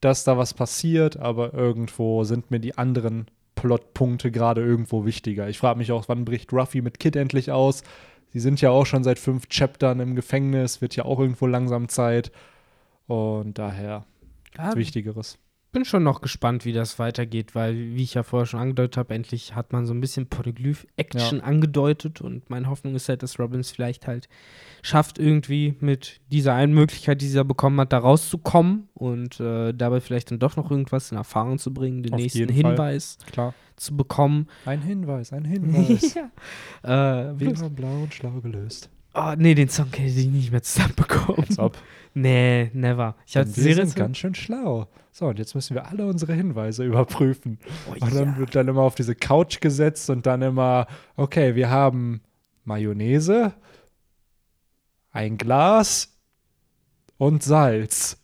A: dass da was passiert, aber irgendwo sind mir die anderen Plotpunkte gerade irgendwo wichtiger. Ich frage mich auch, wann bricht Ruffy mit Kid endlich aus? Sie sind ja auch schon seit fünf Chaptern im Gefängnis, wird ja auch irgendwo langsam Zeit. Und daher
B: ja,
A: Wichtigeres.
B: Bin schon noch gespannt, wie das weitergeht, weil, wie ich ja vorher schon angedeutet habe, endlich hat man so ein bisschen Polyglyph-Action angedeutet und meine Hoffnung ist halt, dass Robbins vielleicht halt schafft, irgendwie mit dieser einen Möglichkeit, die sie da bekommen hat, da rauszukommen und äh, dabei vielleicht dann doch noch irgendwas in Erfahrung zu bringen, den
A: Auf
B: nächsten. Hinweis
A: Klar.
B: zu bekommen.
A: Ein Hinweis, ein Hinweis.
B: ja. äh,
A: haben blau und schlau gelöst.
B: Oh, nee, den Song hätte ich nicht mehr zusammenbekommen.
A: Als ob.
B: Nee, never. Ich hatte
A: wir sind ganz schön schlau. So, und jetzt müssen wir alle unsere Hinweise überprüfen.
B: oh,
A: Und dann
B: ja.
A: wird dann immer auf diese Couch gesetzt und dann immer, okay, wir haben Mayonnaise, ein Glas und Salz.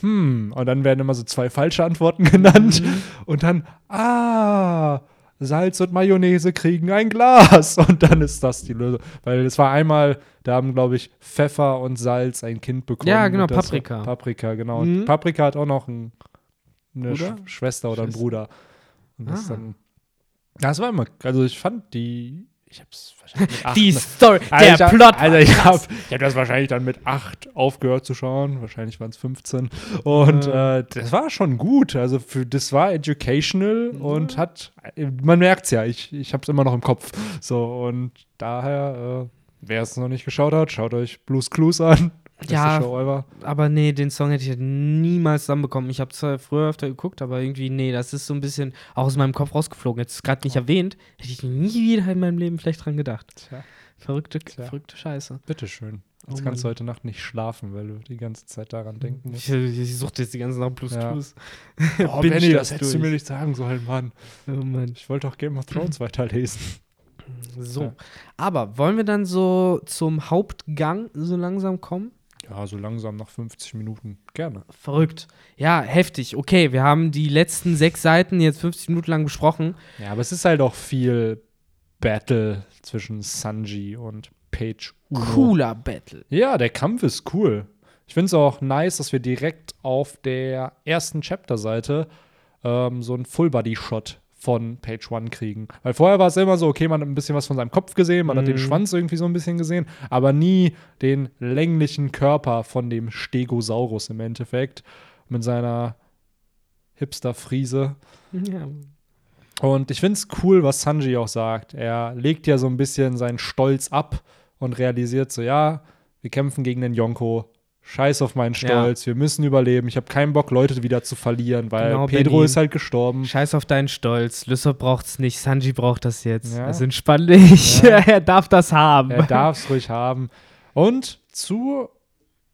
A: Hm, und dann werden immer so zwei falsche Antworten genannt.
B: Mhm.
A: Und dann, ah, Salz und Mayonnaise kriegen ein Glas. Und dann ist das die Lösung. Weil es war einmal, da haben, glaube ich, Pfeffer und Salz ein Kind bekommen.
B: Ja, genau,
A: Und
B: Paprika.
A: Paprika, genau. Und
B: Mhm.
A: Paprika hat auch noch ein, eine? Sch Schwester oder einen. Bruder. Und das
B: Ah.
A: dann Das war immer, also ich fand die, ich hab's wahrscheinlich mit acht,
B: Die Story,
A: Also
B: der
A: hab-
B: Plot.
A: Also ich habe ich hab das wahrscheinlich dann mit acht aufgehört zu schauen. Wahrscheinlich waren es 15. Und äh, das war schon gut. Also für, das war educational und hat, man merkt's ja, ich, ich habe es immer noch im Kopf. So und daher, äh, wer es noch nicht geschaut hat, schaut euch Blues Clues an.
B: Ja. Aber nee, den Song hätte ich halt niemals zusammenbekommen. Ich habe zwar früher öfter geguckt, aber irgendwie, nee, das ist so ein bisschen auch aus meinem Kopf rausgeflogen. Jetzt gerade nicht erwähnt, hätte ich nie wieder in meinem Leben vielleicht dran gedacht.
A: Tja,
B: Verrückte,
A: Tja.
B: verrückte Scheiße.
A: bitteschön. Jetzt
B: Oh
A: kannst du heute Nacht nicht schlafen, weil du die ganze Zeit daran denken musst.
B: Ich, ich suchte jetzt die ganze Nacht Blues
A: Ja. Oh, Benny,
B: das
A: hättest du
B: durch.
A: mir nicht sagen sollen, Mann.
B: Oh Mann.
A: Ich wollte auch Game of Thrones weiterlesen.
B: So.
A: Ja.
B: Aber wollen wir dann so zum Hauptgang so langsam kommen?
A: Ja, so langsam nach 50 Minuten. Gerne.
B: Verrückt. Ja, heftig. Okay, wir haben die letzten sechs Seiten jetzt 50 Minuten lang besprochen.
A: Ja, aber es ist halt auch viel Battle zwischen Sanji und Page. Uno.
B: Cooler Battle.
A: Ja, der Kampf ist cool. Ich finde es auch nice, dass wir direkt auf der ersten Chapter-Seite ähm, so einen Full-Body-Shot von Page One kriegen. Weil vorher war es immer so, okay, man hat ein bisschen was von seinem Kopf gesehen, man hat den
B: Mhm.
A: Schwanz irgendwie so ein bisschen gesehen, aber nie den länglichen Körper von dem Stegosaurus im Endeffekt mit seiner Hipster-Friese.
B: Ja.
A: Und ich finde es cool, was Sanji auch sagt. Er legt ja so ein bisschen seinen Stolz ab und realisiert so, ja, wir kämpfen gegen den Yonko. Scheiß auf meinen Stolz, wir müssen überleben. Ich habe keinen Bock, Leute wieder zu verlieren, weil
B: Genau,
A: Pedro
B: Benny.
A: ist halt gestorben.
B: Scheiß auf deinen Stolz. Lysop braucht's nicht. Sanji braucht das jetzt.
A: Ja.
B: Also entspann dich.
A: Ja.
B: er darf das haben.
A: Er darf es ruhig haben. Und zu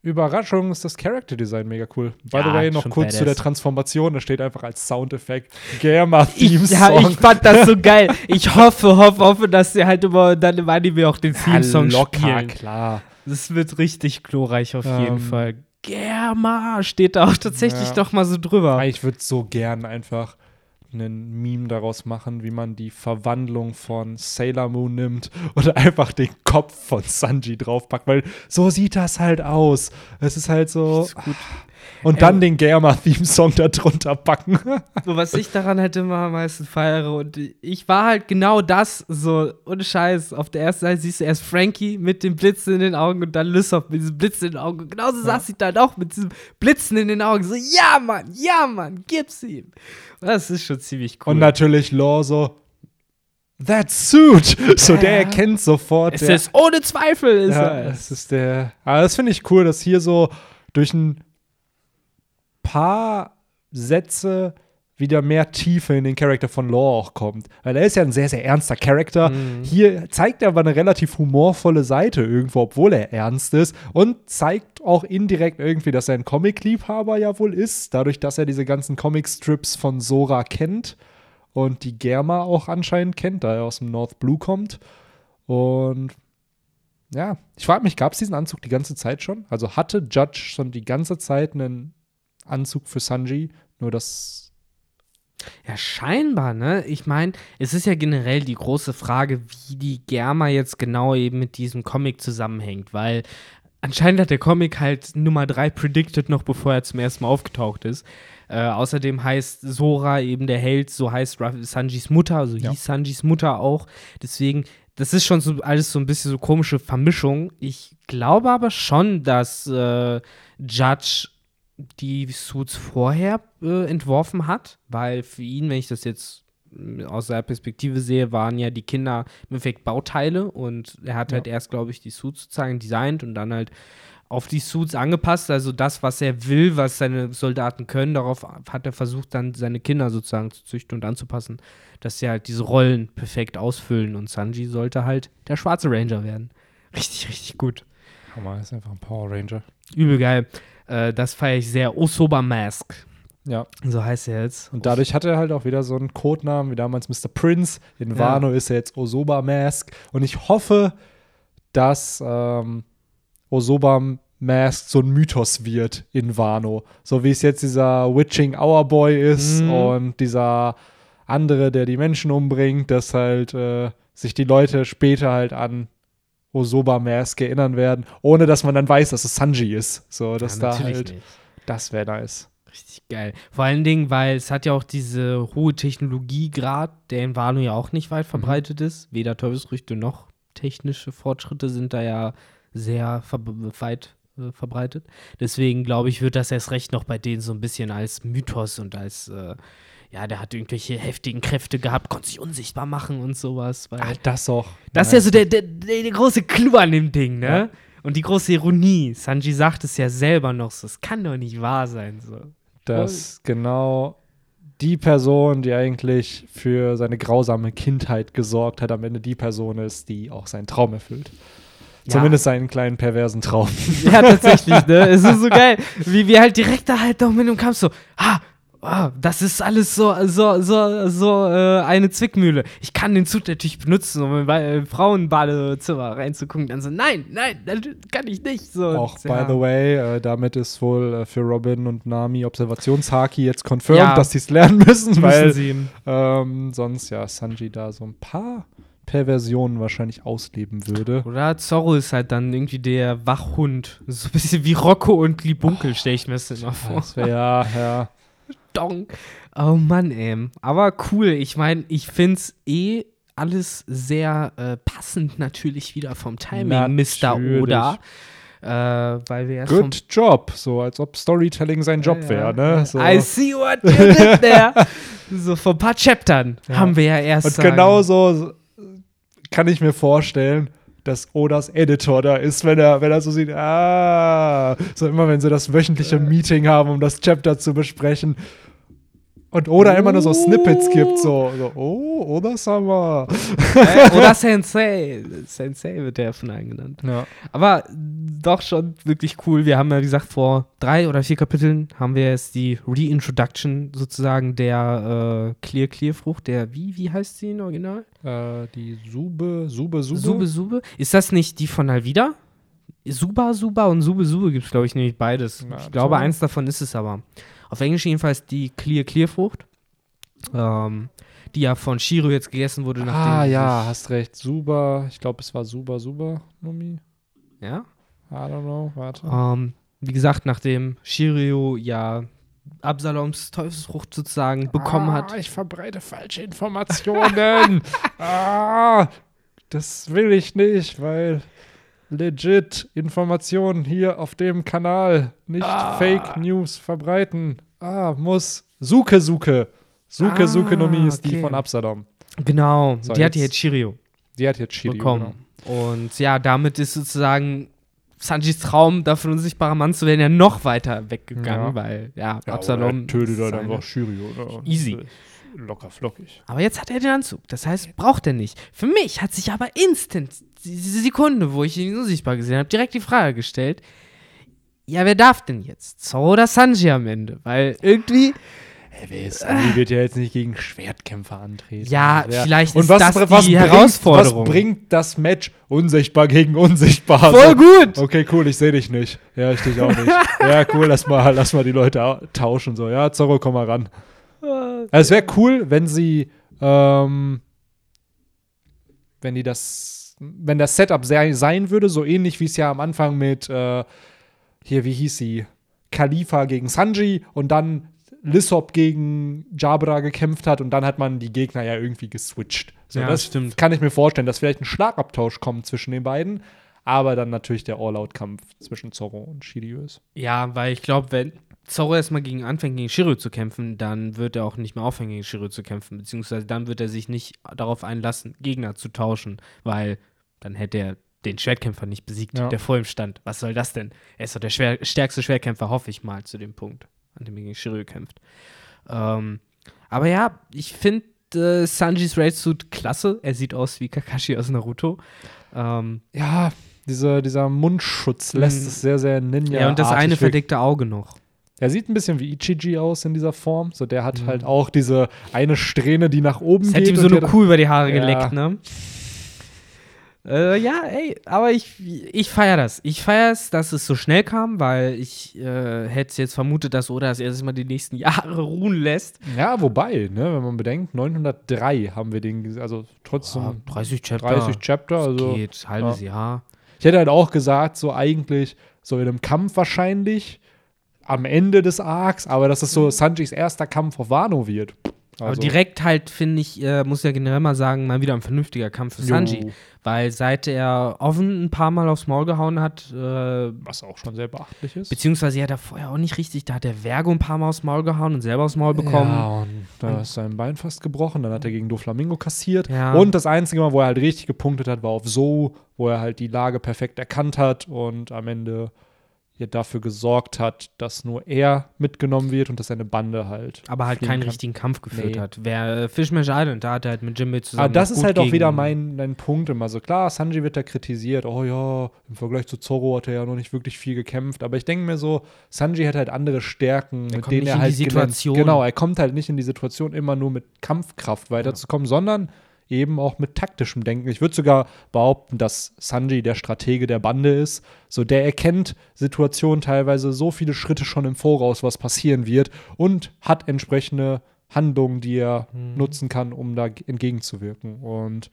A: Überraschung ist das Character Design mega cool. By the
B: Ja,
A: way, noch kurz zu der. Transformation. Da steht einfach als Soundeffekt Gamma Theme Song.
B: ja, ich fand das so geil. Ich hoffe, hoffe, hoffe, dass sie halt immer dann im Anime auch den Theme-Song
A: locker,
B: spielen.
A: klar.
B: Das wird richtig glorreich auf jeden
A: Ähm,
B: Fall. Germa steht da auch tatsächlich
A: Ja.
B: noch mal so drüber.
A: Ich würde so gern einfach einen Meme daraus machen, wie man die Verwandlung von Sailor Moon nimmt und einfach den Kopf von Sanji draufpackt, weil so sieht das halt aus. Es ist halt so.
B: Ist gut.
A: Und dann
B: Ähm,
A: den Gamma-Theme-Song da drunter packen.
B: So, was ich daran halt immer am meisten feiere und ich war halt genau das, so, ohne Scheiß. Auf der ersten Seite siehst du erst Frankie mit dem Blitzen in den Augen und dann Lysop mit diesem Blitzen in den Augen. Und genauso saß sie dann auch mit diesem Blitzen in den Augen. So, ja, Mann, ja, Mann, gib's ihm. Und das ist schon ziemlich cool.
A: Und natürlich Law so. That suit! So,
B: Ja.
A: der erkennt sofort.
B: es
A: der,
B: ist ohne Zweifel, ist
A: ja,
B: er.
A: es ist der. Aber das finde ich cool, dass hier so durch ein paar Sätze wieder mehr Tiefe in den Charakter von Law auch kommt. Weil er ist ja ein sehr, sehr ernster Charakter.
B: Mhm.
A: Hier zeigt er aber eine relativ humorvolle Seite irgendwo, obwohl er ernst ist. Und zeigt auch indirekt irgendwie, dass er ein Comic-Liebhaber ja wohl ist. Dadurch, dass er diese ganzen Comic-Strips von Sora kennt. Und die Germa auch anscheinend kennt, da er aus dem North Blue kommt. Und ja, ich frage mich, gab es diesen Anzug die ganze Zeit schon? Also hatte Judge schon die ganze Zeit einen Anzug für Sanji? Nur das.
B: Ja, scheinbar, ne? Ich meine, es ist ja generell die große Frage, wie die Germa jetzt genau eben mit diesem Comic zusammenhängt, weil anscheinend hat der Comic halt Nummer 3 predicted, noch bevor er zum ersten Mal aufgetaucht ist. Äh, außerdem heißt Sora eben der Held, so heißt Sanjis Mutter, also
A: Ja.
B: hieß Sanjis Mutter auch. Deswegen, das ist schon so alles so ein bisschen so komische Vermischung. Ich glaube aber schon, dass äh, Judge die Suits vorher äh, entworfen hat, weil für ihn, wenn ich das jetzt äh, aus seiner Perspektive sehe, waren ja die Kinder im Endeffekt Bauteile und er hat
A: Ja.
B: halt erst, glaube ich, die Suits sozusagen designt und dann halt auf die Suits angepasst, also das, was er will, was seine Soldaten können, darauf hat er versucht, dann seine Kinder sozusagen zu züchten und anzupassen, dass sie halt diese Rollen perfekt ausfüllen und Sanji sollte halt der schwarze Ranger werden. Richtig, richtig gut.
A: Hammer, ist einfach ein Power Ranger.
B: Übel geil. Äh, das feiere ich sehr. Osoba Mask.
A: Ja.
B: So heißt er jetzt.
A: Und dadurch hat er halt auch wieder so einen Codenamen wie damals Mr. Prince. In
B: Ja.
A: Wano ist er jetzt Osoba Mask. Und ich hoffe, dass ähm, Osoba Mask so ein Mythos wird in Wano. So wie es jetzt dieser Witching Hour Boy ist
B: Mhm.
A: und dieser andere, der die Menschen umbringt, dass halt äh, sich die Leute später halt an Osoba Mask erinnern werden, ohne dass man dann weiß, dass es Sanji ist. So, dass
B: Ja,
A: da halt,
B: nicht.
A: das wäre nice.
B: Richtig geil. Vor allen Dingen, weil es hat ja auch diese hohe Technologiegrad, der in Wano ja auch nicht weit verbreitet ist. Weder Teufelsfrüchte noch technische Fortschritte sind da ja sehr ver weit äh, verbreitet. Deswegen glaube ich, wird das erst recht noch bei denen so ein bisschen als Mythos und als, äh, ja, der hat irgendwelche heftigen Kräfte gehabt, konnte sich unsichtbar machen und sowas. Weil
A: Ah, das auch.
B: das ist ja so der, der, der, große Clou an dem Ding, ne?
A: Ja.
B: Und die große Ironie. Sanji sagt es ja selber noch so. Es kann doch nicht wahr sein. So.
A: dass genau die Person, die eigentlich für seine grausame Kindheit gesorgt hat, am Ende die Person ist, die auch seinen Traum erfüllt.
B: Ja.
A: Zumindest seinen kleinen perversen Traum.
B: Ja, tatsächlich, ne? Es ist so geil. Wie wir halt direkt da halt noch mit dem Kampf so, ah, ah, das ist alles so, so, so, so äh, eine Zwickmühle. Ich kann den Zug natürlich benutzen, um in äh, Frauenbadezimmer reinzugucken. Dann so, nein, nein, das kann ich nicht. So,
A: Auch,
B: ja.
A: by the way, äh, damit ist wohl äh, für Robin und Nami Observationshaki jetzt confirmed,
B: Ja.
A: dass sie es lernen müssen,
B: Müssen
A: weil ähm, sonst ja Sanji da so ein paar Perversionen wahrscheinlich ausleben würde.
B: Oder Zorro ist halt dann irgendwie der Wachhund. So ein bisschen wie Rocco und Liebunkel, stelle ich mir das immer vor.
A: Das wäre ja, ja.
B: Dong. Oh Mann, ey. Aber cool. Ich meine, ich finde es eh alles sehr äh, passend natürlich wieder vom Timing, Mr. Oda. Äh, weil wir
A: Good Job, so als ob Storytelling sein Job
B: Ja,
A: wäre, ne? So.
B: I see what you did there. so vor ein paar Chaptern
A: Ja.
B: haben wir ja erst.
A: Und genauso kann ich mir vorstellen, dass Odas Editor da ist, wenn er, wenn er so sieht, ah, so immer wenn sie das wöchentliche Meeting haben, um das Chapter zu besprechen. Und Oda immer nur so Snippets gibt, so, so oh, Oda-sama.
B: Äh, oder Sensei. Sensei wird der von allen genannt.
A: Ja.
B: Aber doch schon wirklich cool. Wir haben ja, wie gesagt, vor drei oder vier Kapiteln haben wir jetzt die Reintroduction sozusagen der äh, Clear Clear Frucht. Der, wie, wie heißt sie im Original?
A: Äh, die Sube, Sube, Sube.
B: Sube Sube. Ist das nicht die von Alvida? Suba Suba und Sube Sube gibt es, glaube ich, nämlich beides.
A: Na,
B: ich glaube, eins davon ist es aber. Auf Englisch jedenfalls die Clear Clear Frucht. Ähm, die ja von Shiro jetzt gegessen wurde. nachdem
A: Ah, ja, hast recht. Suba, ich glaube, es war Suba, Suba, Nomi.
B: Ja?
A: I don't know, warte.
B: Ähm, wie gesagt, nachdem Shiryu ja Absaloms Teufelsfrucht sozusagen bekommen
A: ah,
B: hat.
A: Ich verbreite falsche Informationen. ah, das will ich nicht, weil legit Informationen hier auf dem Kanal nicht
B: Ah.
A: Fake News verbreiten. Ah, muss. Suke, Suke. Suke,
B: Ah,
A: Suke Nomi ist die
B: okay.
A: von Absalom.
B: Genau,
A: So,
B: die hat
A: jetzt-
B: jetzt Shiryu
A: Die hat jetzt Shiryu.
B: bekommen. Und ja, damit ist sozusagen Sanjis Traum, dafür ein unsichtbarer Mann zu werden, ja noch weiter weggegangen,
A: Ja.
B: weil ja,
A: Ja,
B: Absalom.
A: oder tötet er
B: seine-
A: einfach Shiryu. Ne?
B: Easy.
A: Locker flockig.
B: Aber jetzt hat er den Anzug. Das heißt, braucht er nicht. Für mich hat sich aber instant, diese Sekunde, wo ich ihn unsichtbar gesehen habe, direkt die Frage gestellt: Ja, wer darf denn jetzt? Zoro oder Sanji am Ende? Weil irgendwie,
A: Die wird ja jetzt nicht gegen Schwertkämpfer antreten.
B: ja, vielleicht
A: Und
B: ist
A: was,
B: das
A: was
B: die
A: bringt,
B: Herausforderung.
A: Was bringt das Match unsichtbar gegen unsichtbar?
B: Voll
A: So,
B: gut!
A: Okay, cool, ich sehe dich nicht. Ja, ich dich auch nicht. ja, cool, lass mal, lass mal die Leute au- tauschen. So, ja, Zorro, komm mal ran. Also, es wäre cool, wenn sie, ähm, wenn die das, wenn das Setup sei, sein würde, so ähnlich wie es ja am Anfang mit, äh, hier, wie hieß sie? Khalifa gegen Sanji und dann Lissop gegen Jabra gekämpft hat und dann hat man die Gegner ja irgendwie geswitcht. So,
B: Ja,
A: das
B: stimmt.
A: kann ich mir vorstellen, dass vielleicht ein Schlagabtausch kommt zwischen den beiden, aber dann natürlich der All-Out-Kampf zwischen Zorro und Shiryu ist.
B: Ja, weil ich glaube, wenn Zorro erstmal gegen anfängt, gegen Shiryu zu kämpfen, dann wird er auch nicht mehr aufhören, gegen Shiryu zu kämpfen. Beziehungsweise dann wird er sich nicht darauf einlassen, Gegner zu tauschen, weil dann hätte er den Schwertkämpfer nicht besiegt,
A: Ja.
B: der vor ihm stand. Was soll das denn? Er ist doch der schwer, stärkste Schwertkämpfer, hoffe ich mal, zu dem Punkt, an dem er gegen Shiryu kämpft. Ähm, aber ja, ich finde äh, Sanjis Raid-Suit klasse. Er sieht aus wie Kakashi aus Naruto. Ähm,
A: Ja, diese, dieser Mundschutz lässt
B: Mhm.
A: es sehr, sehr ninja
B: ja, und das eine verdeckte Auge noch.
A: Er sieht ein bisschen wie Ichiji aus in dieser Form. So, der hat
B: Mhm.
A: halt auch diese eine Strähne, die nach oben
B: Es
A: geht.
B: hätte ihm so eine Kuh über die Haare
A: Ja.
B: geleckt, ne? Äh, ja, ey, aber ich, ich feiere das. Ich feiere es, dass es so schnell kam, weil ich äh, hätte jetzt vermutet, dass Oda das erst mal die nächsten Jahre ruhen lässt.
A: Ja, wobei, ne, wenn man bedenkt, 903 haben wir den, also trotzdem
B: 30 Chapter.
A: 30 Chapter.
B: Das
A: Also
B: geht, halbes Jahr.
A: ich hätte halt auch gesagt, so eigentlich, so in einem Kampf wahrscheinlich, am Ende des Arcs, aber dass es so Sanjis erster Kampf auf Wano wird.
B: Aber
A: Also,
B: direkt halt, finde ich, äh, muss ja generell mal sagen, mal wieder ein vernünftiger Kampf für Sanji.
A: Jo.
B: Weil seit er offen ein paar Mal aufs Maul gehauen hat, äh,
A: Was auch schon sehr beachtlich ist.
B: beziehungsweise hat er vorher auch nicht richtig, da hat der Vergo ein paar Mal aufs Maul gehauen und selber aufs Maul bekommen.
A: Ja, und da ist sein Bein fast gebrochen. Dann hat er gegen Doflamingo kassiert.
B: Ja.
A: Und das einzige Mal, wo er halt richtig gepunktet hat, war auf So, wo er halt die Lage perfekt erkannt hat und am Ende ja dafür gesorgt hat, dass nur er mitgenommen wird und dass seine Bande halt.
B: aber halt keinen
A: kann.
B: richtigen Kampf geführt
A: Nee.
B: hat. Wer äh, Fishmash Island, da hat er halt mit Jimmy zusammen.
A: Aber das ist halt auch wieder mein, mein Punkt immer so. Klar, Sanji wird da kritisiert. Oh ja, im Vergleich zu Zorro hat er ja noch nicht wirklich viel gekämpft. Aber ich denke mir so, Sanji hat halt andere Stärken, mit
B: kommt
A: denen er halt.
B: Situation.
A: Genau, er kommt halt nicht in die Situation, immer nur mit Kampfkraft weiterzukommen, sondern eben auch mit taktischem Denken. Ich würde sogar behaupten, dass Sanji der Stratege der Bande ist. So, der erkennt Situationen teilweise so viele Schritte schon im Voraus, was passieren wird und hat entsprechende Handlungen, die er
B: Mhm.
A: nutzen kann, um da entgegenzuwirken. Und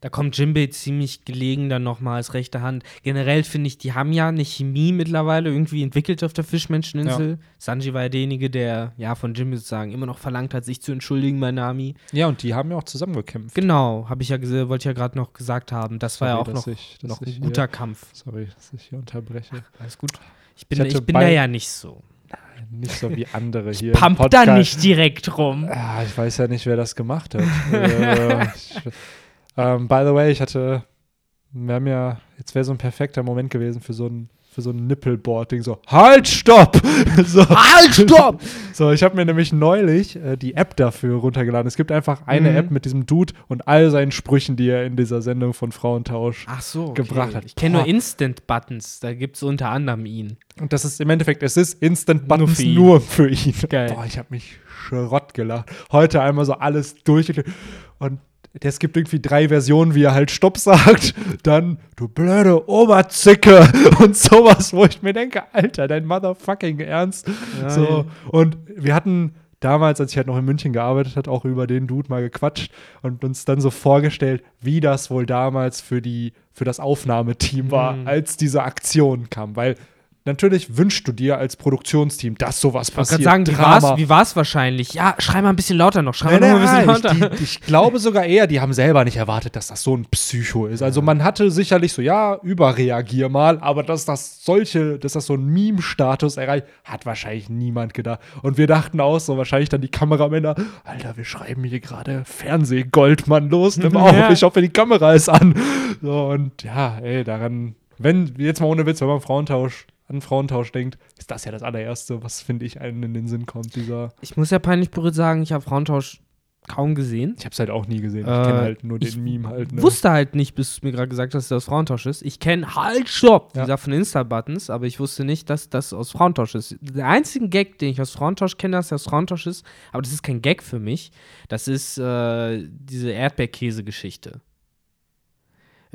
B: Da kommt Jimbei ziemlich gelegen dann nochmal als rechte Hand. Generell finde ich, die haben ja eine Chemie mittlerweile irgendwie entwickelt auf der Fischmenscheninsel. Sanji war ja derjenige, der ja von Jimbei sozusagen immer noch verlangt hat, sich zu entschuldigen bei Nami.
A: ja, und die haben ja auch zusammengekämpft.
B: Genau, habe ich ja wollte ich ja gerade noch gesagt haben. Das war ja
A: Sorry,
B: auch noch,
A: ich-
B: noch
A: ich
B: ein
A: hier-
B: guter Kampf.
A: Sorry, dass ich hier unterbreche.
B: Alles gut. Ich bin,
A: Ich
B: ich bin da ja nicht so.
A: Nicht so wie andere hier. im
B: Pump da nicht direkt rum.
A: Ah, ich weiß ja nicht, wer das gemacht hat. äh, ich, ähm, by the way, ich hatte, wir haben ja, jetzt wäre so ein perfekter Moment gewesen für so ein für so ein Nippelboard-Ding, so, halt, stopp! so,
B: Halt, stopp!
A: so, ich habe mir nämlich neulich äh, die App dafür runtergeladen. Es gibt einfach eine
B: Mhm.
A: App mit diesem Dude und all seinen Sprüchen, die er in dieser Sendung von Frauentausch.
B: Ach so, okay.
A: Gebracht hat.
B: Ich kenne nur. Instant-Buttons. Da gibt es unter anderem ihn.
A: Und das ist im Endeffekt, es ist Instant
B: Nur
A: nur für ihn.
B: Geil.
A: Boah, ich habe mich Schrott gelacht. Heute einmal so alles durchgeklickt. Und es gibt irgendwie drei Versionen, wie er halt Stopp sagt. Dann, du blöde Oberzicke und sowas, wo ich mir denke, Alter, dein motherfucking Ernst. so. Und wir hatten damals, als ich halt noch in München gearbeitet hat, auch über den Dude mal gequatscht und uns dann so vorgestellt, wie das wohl damals für die für das Aufnahmeteam war,
B: Mhm.
A: als diese Aktion kam, weil natürlich wünschst du dir als Produktionsteam, dass sowas
B: Ich wollte
A: passiert.
B: gerade sagen, wie
A: Drama.
B: wie war's wahrscheinlich? Ja, schrei mal ein bisschen lauter noch. Schrei
A: Nein,
B: mal noch ein
A: nein,
B: bisschen
A: nein,
B: lauter.
A: ich, die, ich glaube sogar eher, die haben selber nicht erwartet, dass das so ein Psycho ist. Also man hatte sicherlich so, ja, überreagier mal, aber dass das solche, dass das so einen Meme-Status erreicht, hat wahrscheinlich niemand gedacht. Und wir dachten auch so, wahrscheinlich dann die Kameramänner, Alter, wir schreiben hier gerade Fernsehgoldmann los, nimm auf,
B: Ja.
A: ich hoffe, die Kamera ist an. So, und ja, ey, daran, wenn, jetzt mal ohne Witz, wenn man Frauentausch, an Frauentausch denkt, ist das ja das allererste, was, finde ich, einem in den Sinn kommt, dieser
B: Ich muss ja peinlich berührt sagen, ich habe Frauentausch kaum gesehen.
A: Ich hab's halt auch nie gesehen. Ich
B: Äh,
A: kenne halt nur den
B: ich
A: Meme halt. Ne?
B: Wusste halt nicht, bis du mir gerade gesagt hast, dass das aus Frauentausch ist. Ich kenne halt Stopp,
A: Ja.
B: dieser von Insta-Buttons, aber ich wusste nicht, dass das aus Frauentausch ist. Der einzige Gag, den ich aus Frauentausch kenne, dass der aus Frauentausch ist, aber das ist kein Gag für mich, das ist äh, diese Erdbeerkäse-Geschichte.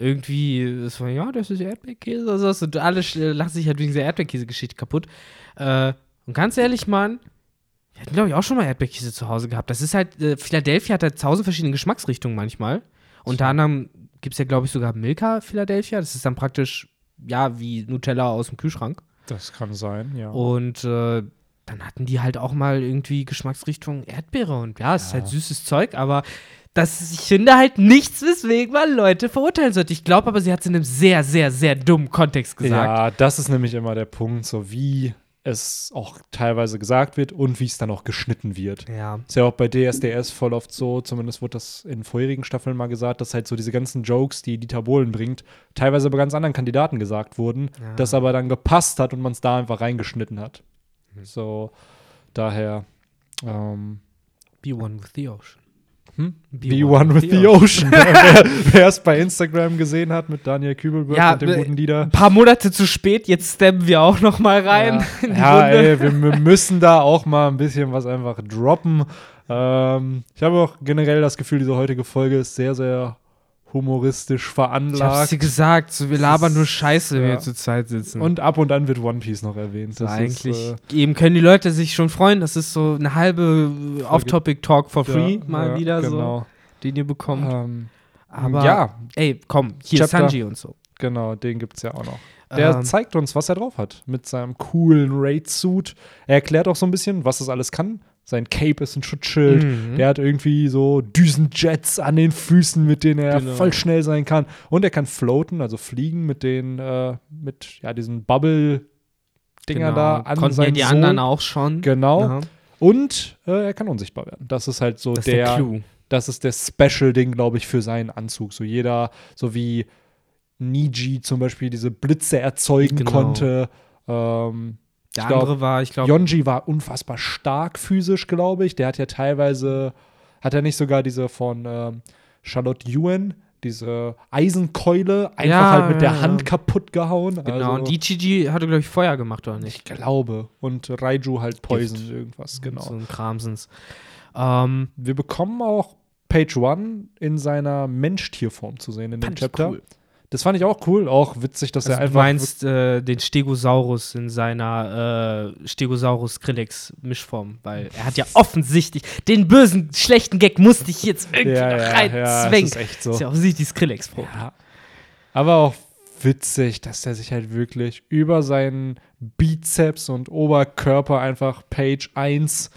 B: Irgendwie, das war, ja, das ist Erdbeerkäse oder sowas. Und alle lachen sich halt wegen dieser Erdbeerkäse-Geschichte kaputt. Äh, und ganz ehrlich, Mann, wir hatten, glaube ich, auch schon mal Erdbeerkäse zu Hause gehabt. Das ist halt, äh, Philadelphia hat halt tausend verschiedene Geschmacksrichtungen manchmal. Unter anderem gibt es ja, glaube ich, sogar Milka Philadelphia. Das ist dann praktisch, ja, wie Nutella aus dem Kühlschrank.
A: Das kann sein, ja.
B: Und äh, dann hatten die halt auch mal irgendwie Geschmacksrichtung Erdbeere. Und ja, es ist halt süßes Zeug, aber das, ich finde halt nichts, weswegen man Leute verurteilen sollte. Ich glaube aber, sie hat es in einem sehr, sehr, sehr dummen Kontext gesagt.
A: Ja, das ist nämlich immer der Punkt, so wie es auch teilweise gesagt wird und wie es dann auch geschnitten wird.
B: Ja.
A: Ist ja auch bei DSDS voll oft so, zumindest wurde das in vorherigen Staffeln mal gesagt, dass halt so diese ganzen Jokes, die Dieter Bohlen bringt, teilweise bei ganz anderen Kandidaten gesagt wurden,
B: Ja.
A: das aber dann gepasst hat und man es da einfach reingeschnitten hat. So, daher, ähm,
B: Be one with the ocean.
A: Hm?
B: Be
A: Be one with the ocean. Wer es bei Instagram gesehen hat mit Daniel Kübelberg
B: Ja,
A: und dem guten Lieder.
B: Ein paar Monate zu spät, jetzt stemmen wir auch noch mal rein.
A: Ja, ja ey, wir, wir müssen da auch mal ein bisschen was einfach droppen. Ähm, ich habe auch generell das Gefühl, diese heutige Folge ist sehr, sehr humoristisch
B: Ich hab's
A: veranlagt.
B: dir gesagt, so, wir labern nur Scheiße, wenn
A: ja.
B: wir zur Zeit sitzen.
A: Und ab und an wird One Piece noch erwähnt.
B: so
A: Das
B: eigentlich,
A: Ist, äh,
B: eben können die Leute sich schon freuen, das ist so eine halbe Off-Topic-Talk for free,
A: ja,
B: mal
A: ja,
B: wieder so,
A: genau.
B: den ihr bekommt.
A: Ähm,
B: Aber,
A: ja,
B: ey, komm, hier
A: Chapter-
B: Sanji und so.
A: genau, den gibt es ja auch noch. Der
B: Ähm,
A: zeigt uns, was er drauf hat mit seinem coolen Raid-Suit. Er erklärt auch so ein bisschen, was das alles kann. Sein Cape ist ein Schutzschild.
B: Mhm.
A: Der hat irgendwie so Düsenjets an den Füßen, mit denen er
B: Genau.
A: voll schnell sein kann. Und er kann floaten, also fliegen mit den, äh, mit ja, diesen Bubble-Dinger
B: genau.
A: da an
B: Konnten ja
A: seinem
B: die
A: Sohn.
B: anderen auch schon.
A: Genau.
B: Ja,
A: Und äh, er kann unsichtbar werden. Das ist halt so
B: das
A: der,
B: der Clou.
A: das ist der Special-Ding, glaube ich, für seinen Anzug. So jeder, so wie Niji zum Beispiel diese Blitze erzeugen
B: Genau.
A: konnte. Ähm,
B: Der
A: ich glaub,
B: andere war, ich glaube,
A: Yonji war unfassbar stark physisch, glaube ich. Der hat ja teilweise, hat er nicht sogar diese von ähm, Charlotte Yuen, diese Eisenkeule, einfach
B: Ja,
A: halt mit der
B: ja, ja.
A: Hand kaputt gehauen.
B: genau.
A: also,
B: und Ichiji hatte, glaube ich, Feuer gemacht, oder
A: ich
B: nicht?
A: glaube. Und Raiju halt Poison,
B: Gift.
A: irgendwas, genau.
B: So ein Kramsens. Ähm,
A: Wir bekommen auch Page One in seiner Mensch-Tierform zu sehen in dem
B: ich
A: Chapter.
B: cool.
A: Das fand ich auch cool, auch witzig, dass
B: Also
A: er
B: du
A: einfach.
B: meinst äh, den Stegosaurus in seiner äh, Stegosaurus-Krillex-Mischform, weil er hat ja offensichtlich den bösen, schlechten Gag musste ich jetzt irgendwie
A: ja,
B: noch
A: ja, ja,
B: reinzwängen.
A: das ist echt so.
B: ist ja offensichtlich Skrillex-Form.
A: Ja. Aber auch witzig, dass er sich halt wirklich über seinen Bizeps und Oberkörper einfach Page 1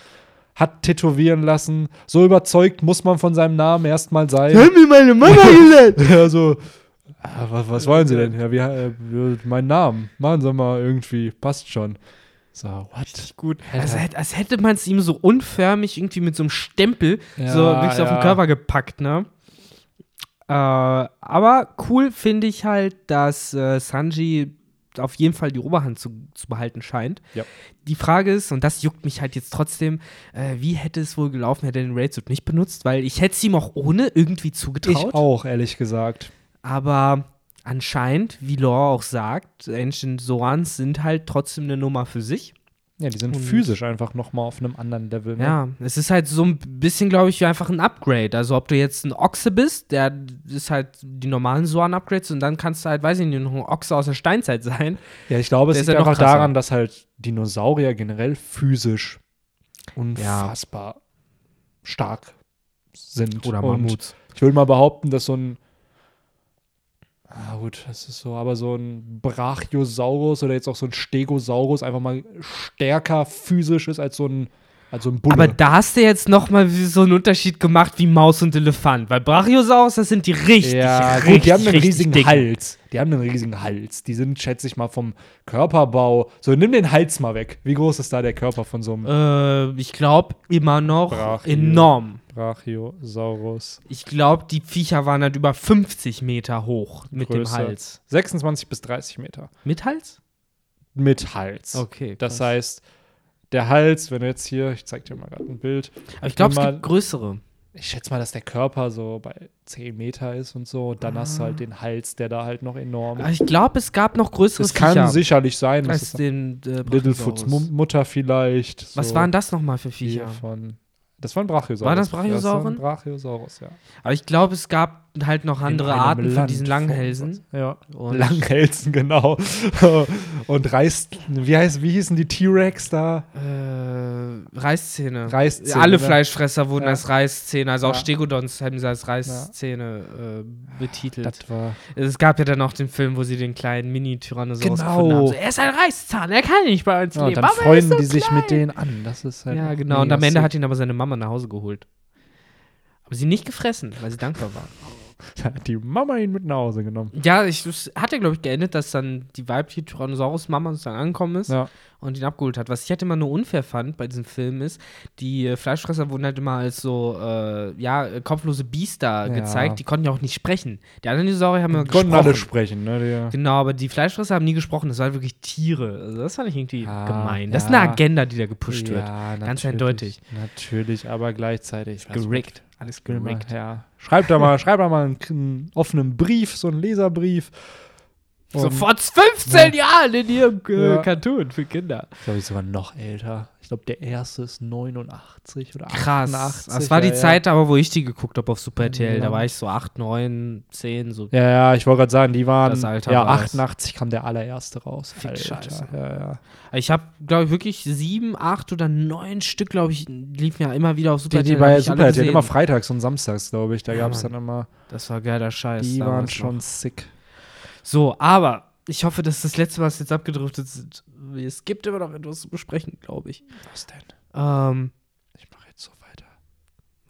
A: hat tätowieren lassen. So überzeugt muss man von seinem Namen erstmal sein.
B: mir meine Mama gesagt.
A: Ja, so, ah, was, was wollen Sie denn? Ja, wir, äh, wir, mein Namen. Machen Sie mal irgendwie. Passt schon. So, what?
B: Gut. Also, als hätte man es ihm so unförmig irgendwie mit so einem Stempel
A: Ja,
B: so wirklich auf den
A: ja.
B: Körper gepackt, ne? Äh, aber cool finde ich halt, dass äh, Sanji auf jeden Fall die Oberhand zu, zu behalten scheint.
A: Ja.
B: Die Frage ist, und das juckt mich halt jetzt trotzdem, äh, wie hätte es wohl gelaufen, hätte er den Raidsuit nicht benutzt? Weil ich hätte es ihm auch ohne irgendwie zugetraut.
A: Ich auch, ehrlich gesagt.
B: Aber anscheinend, wie Law auch sagt, Ancient Zoans sind halt trotzdem eine Nummer für sich.
A: Ja, die sind
B: Und-
A: physisch einfach noch mal auf einem anderen Level. Ne?
B: Ja, es ist halt so ein bisschen, glaube ich, einfach ein Upgrade. Also ob du jetzt ein Ochse bist, der ist halt die normalen Soan-Upgrades und dann kannst du halt, weiß ich nicht, noch ein Ochse aus der Steinzeit sein.
A: Ja, ich glaube, es
B: Der
A: liegt
B: ja noch
A: einfach
B: krasser.
A: daran, dass halt Dinosaurier generell physisch unfassbar stark sind. Und ich würde mal behaupten, dass so ein Ah, gut, das ist so, aber so ein Brachiosaurus oder jetzt auch so ein Stegosaurus einfach mal stärker physisch ist als so ein, als so ein Bulle.
B: Aber da hast du jetzt noch mal so einen Unterschied gemacht wie Maus und Elefant. Weil Brachiosaurus, das sind die richtig,
A: ja,
B: richtig,
A: gut, die haben einen riesigen
B: dicken.
A: Hals. Die haben einen riesigen Hals. Die sind, schätze ich mal, vom Körperbau. So, nimm den Hals mal weg. Wie groß ist da der Körper von so einem
B: Äh, ich glaube immer noch
A: Brachio.
B: enorm.
A: Brachiosaurus?
B: Ich glaube, die Viecher waren halt über 50 Meter hoch mit
A: Größe.
B: dem Hals.
A: 26 bis 30 Meter.
B: Mit Hals?
A: Mit Hals.
B: Okay.
A: Das
B: krass.
A: heißt, der Hals, wenn du jetzt hier, ich zeig dir mal gerade ein Bild.
B: Aber ich glaube, es gibt größere.
A: Ich schätze mal, dass der Körper so bei 10 Meter ist und so. Dann hast du
B: Ah.
A: halt den Hals, der da halt noch enorm
B: Aber ich glaube, es gab noch größere
A: Das kann
B: Viecher
A: sicherlich sein. Das
B: als
A: ist
B: den äh,
A: Littlefoots
B: Brachiosaurus.
A: Mu- Mutter vielleicht.
B: Was
A: so
B: waren das nochmal für Viecher?
A: Von, das war ein Brachiosaurus.
B: War das
A: Ja, Das war
B: Brachiosauren?
A: ein Brachiosaurus, ja.
B: Aber ich glaube, es gab halt noch andere Arten von
A: Land
B: diesen
A: vor
B: Langhälsen.
A: Ja.
B: Und-
A: Langhälsen, genau. und reißt, wie heißt, wie hießen die T-Rex da?
B: Äh, Reißzähne.
A: Reißzähne,
B: Alle
A: ne?
B: Fleischfresser wurden
A: Ja.
B: als Reißzähne, also auch
A: Ja.
B: Stegodons haben sie als Reißzähne äh, betitelt.
A: Das war.
B: es gab ja dann auch den Film, wo sie den kleinen Mini-Tyrannosaurus
A: Genau.
B: gefunden haben. So, er ist ein Reißzahn, er kann nicht bei uns
A: Ja, und
B: leben.
A: dann
B: aber er
A: freunden
B: so
A: die sich
B: klein.
A: mit denen an. Das ist halt
B: Ja,
A: auch
B: genau. Und am Ende hat ihn aber seine Mama nach Hause geholt. Aber sie nicht gefressen, weil sie dankbar war.
A: Hat die Mama ihn mit nach Hause genommen.
B: Ja, ich, es hat ja, glaube ich, geendet, dass dann die weibliche Tyrannosaurus-Mama sozusagen angekommen ist
A: Ja.
B: Und ihn abgeholt hat. Was ich halt immer nur unfair fand bei diesem Film ist, die äh, Fleischfresser wurden halt immer als so, äh, ja, äh, kopflose Biester
A: Ja.
B: gezeigt. Die konnten ja auch nicht sprechen. Die anderen Dinosaurier haben ja
A: Die konnten
B: gesprochen.
A: alle sprechen, ne? Die,
B: Genau, aber die Fleischfresser haben nie gesprochen. Das waren wirklich Tiere. Also das fand ich irgendwie
A: Ah,
B: gemein. Das ist
A: ja.
B: eine Agenda, die da gepusht wird.
A: Ja,
B: Ganz
A: natürlich.
B: eindeutig.
A: Natürlich, aber gleichzeitig.
B: Gerickt. Alles gerickt.
A: Ja. Schreibt da mal, schreibt da mal einen, einen offenen Brief, so einen Leserbrief.
B: So
A: Und-
B: vor 15 Jahren in ihrem äh,
A: Ja.
B: Cartoon für Kinder.
A: glaube ich, sogar noch älter. Ich glaube, der erste ist 89 oder
B: Krass.
A: 88.
B: Das war die
A: ja,
B: Zeit aber, wo ich die geguckt habe auf Super RTL. Da
A: Ja.
B: war ich so 8, 9, 10, so.
A: Ja, ja, ich wollte gerade sagen, die waren.
B: Das Alter
A: ja,
B: war es.
A: 88 kam der allererste raus.
B: Fick Scheiße.
A: Ja, ja.
B: Ich habe, glaube ich, wirklich sieben, acht oder neun Stück, glaube ich, liefen ja immer wieder auf Super
A: Die, die
B: RTL.
A: bei
B: ich
A: Super RTL immer freitags und samstags, glaube ich. Da
B: Ja,
A: gab es dann immer.
B: Das war geiler Scheiß.
A: Die waren schon sick.
B: So, aber ich hoffe, dass das letzte Mal jetzt abgedriftet ist. Es gibt immer noch etwas zu besprechen, glaube ich.
A: Was denn?
B: Ähm,
A: Ich mache jetzt so weiter.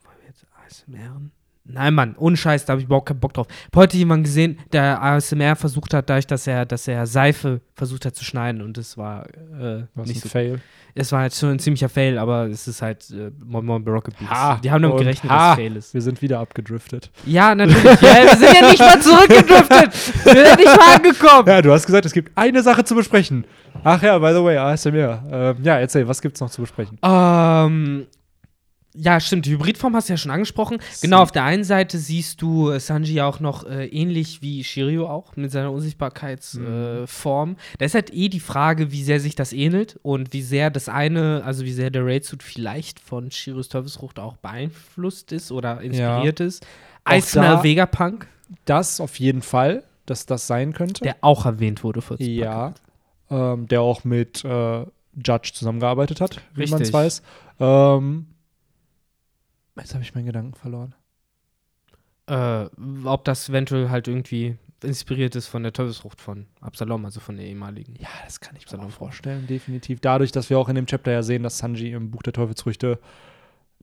B: wollen wir jetzt ASMR? Nein, Mann, ohne Scheiß, da habe ich überhaupt keinen Bock drauf. Ich hab heute jemand gesehen, der ASMR versucht hat, dadurch, dass er, dass er Seife versucht hat zu schneiden und es war äh,
A: Was
B: nicht
A: ein
B: so.
A: Fail.
B: Es war halt schon ein ziemlicher Fail, aber es ist halt äh, Moin Moin Rocket Beats.
A: Ha,
B: Die haben damit gerechnet,
A: ha.
B: dass es Fail ist.
A: Wir sind wieder abgedriftet.
B: Ja, natürlich. ja, wir sind ja nicht mal zurückgedriftet. Wir sind nicht mal angekommen.
A: Ja, du hast gesagt, es gibt eine Sache zu besprechen. Ach ja, by the way, ASMR. Ähm, ja, erzähl, was gibt's noch zu besprechen?
B: Ähm, ja, stimmt. Die Hybridform hast du ja schon angesprochen. Genau, auf der einen Seite siehst du äh, Sanji auch noch äh, ähnlich wie Shiryu auch mit seiner Unsichtbarkeitsform. Äh, Form. da ist halt eh die Frage, wie sehr sich das ähnelt und wie sehr das eine, also wie sehr der Raid-Suit vielleicht von Shiryus Teufelsfrucht auch beeinflusst ist oder inspiriert ist.
A: Auch
B: Eisner Vegapunk,
A: Das auf jeden Fall, dass das sein könnte.
B: der auch erwähnt wurde vor
A: ja. Ähm, der auch mit äh, Judge zusammengearbeitet hat, wie man es weiß. Ähm, jetzt habe ich meinen Gedanken verloren.
B: Äh, ob das eventuell halt irgendwie inspiriert ist von der Teufelsfrucht von Absalom, also von der ehemaligen.
A: Ja, das kann ich mir
B: Salon
A: auch vorstellen, definitiv. Dadurch, dass wir auch in dem Chapter ja sehen, dass Sanji im Buch der Teufelsfrüchte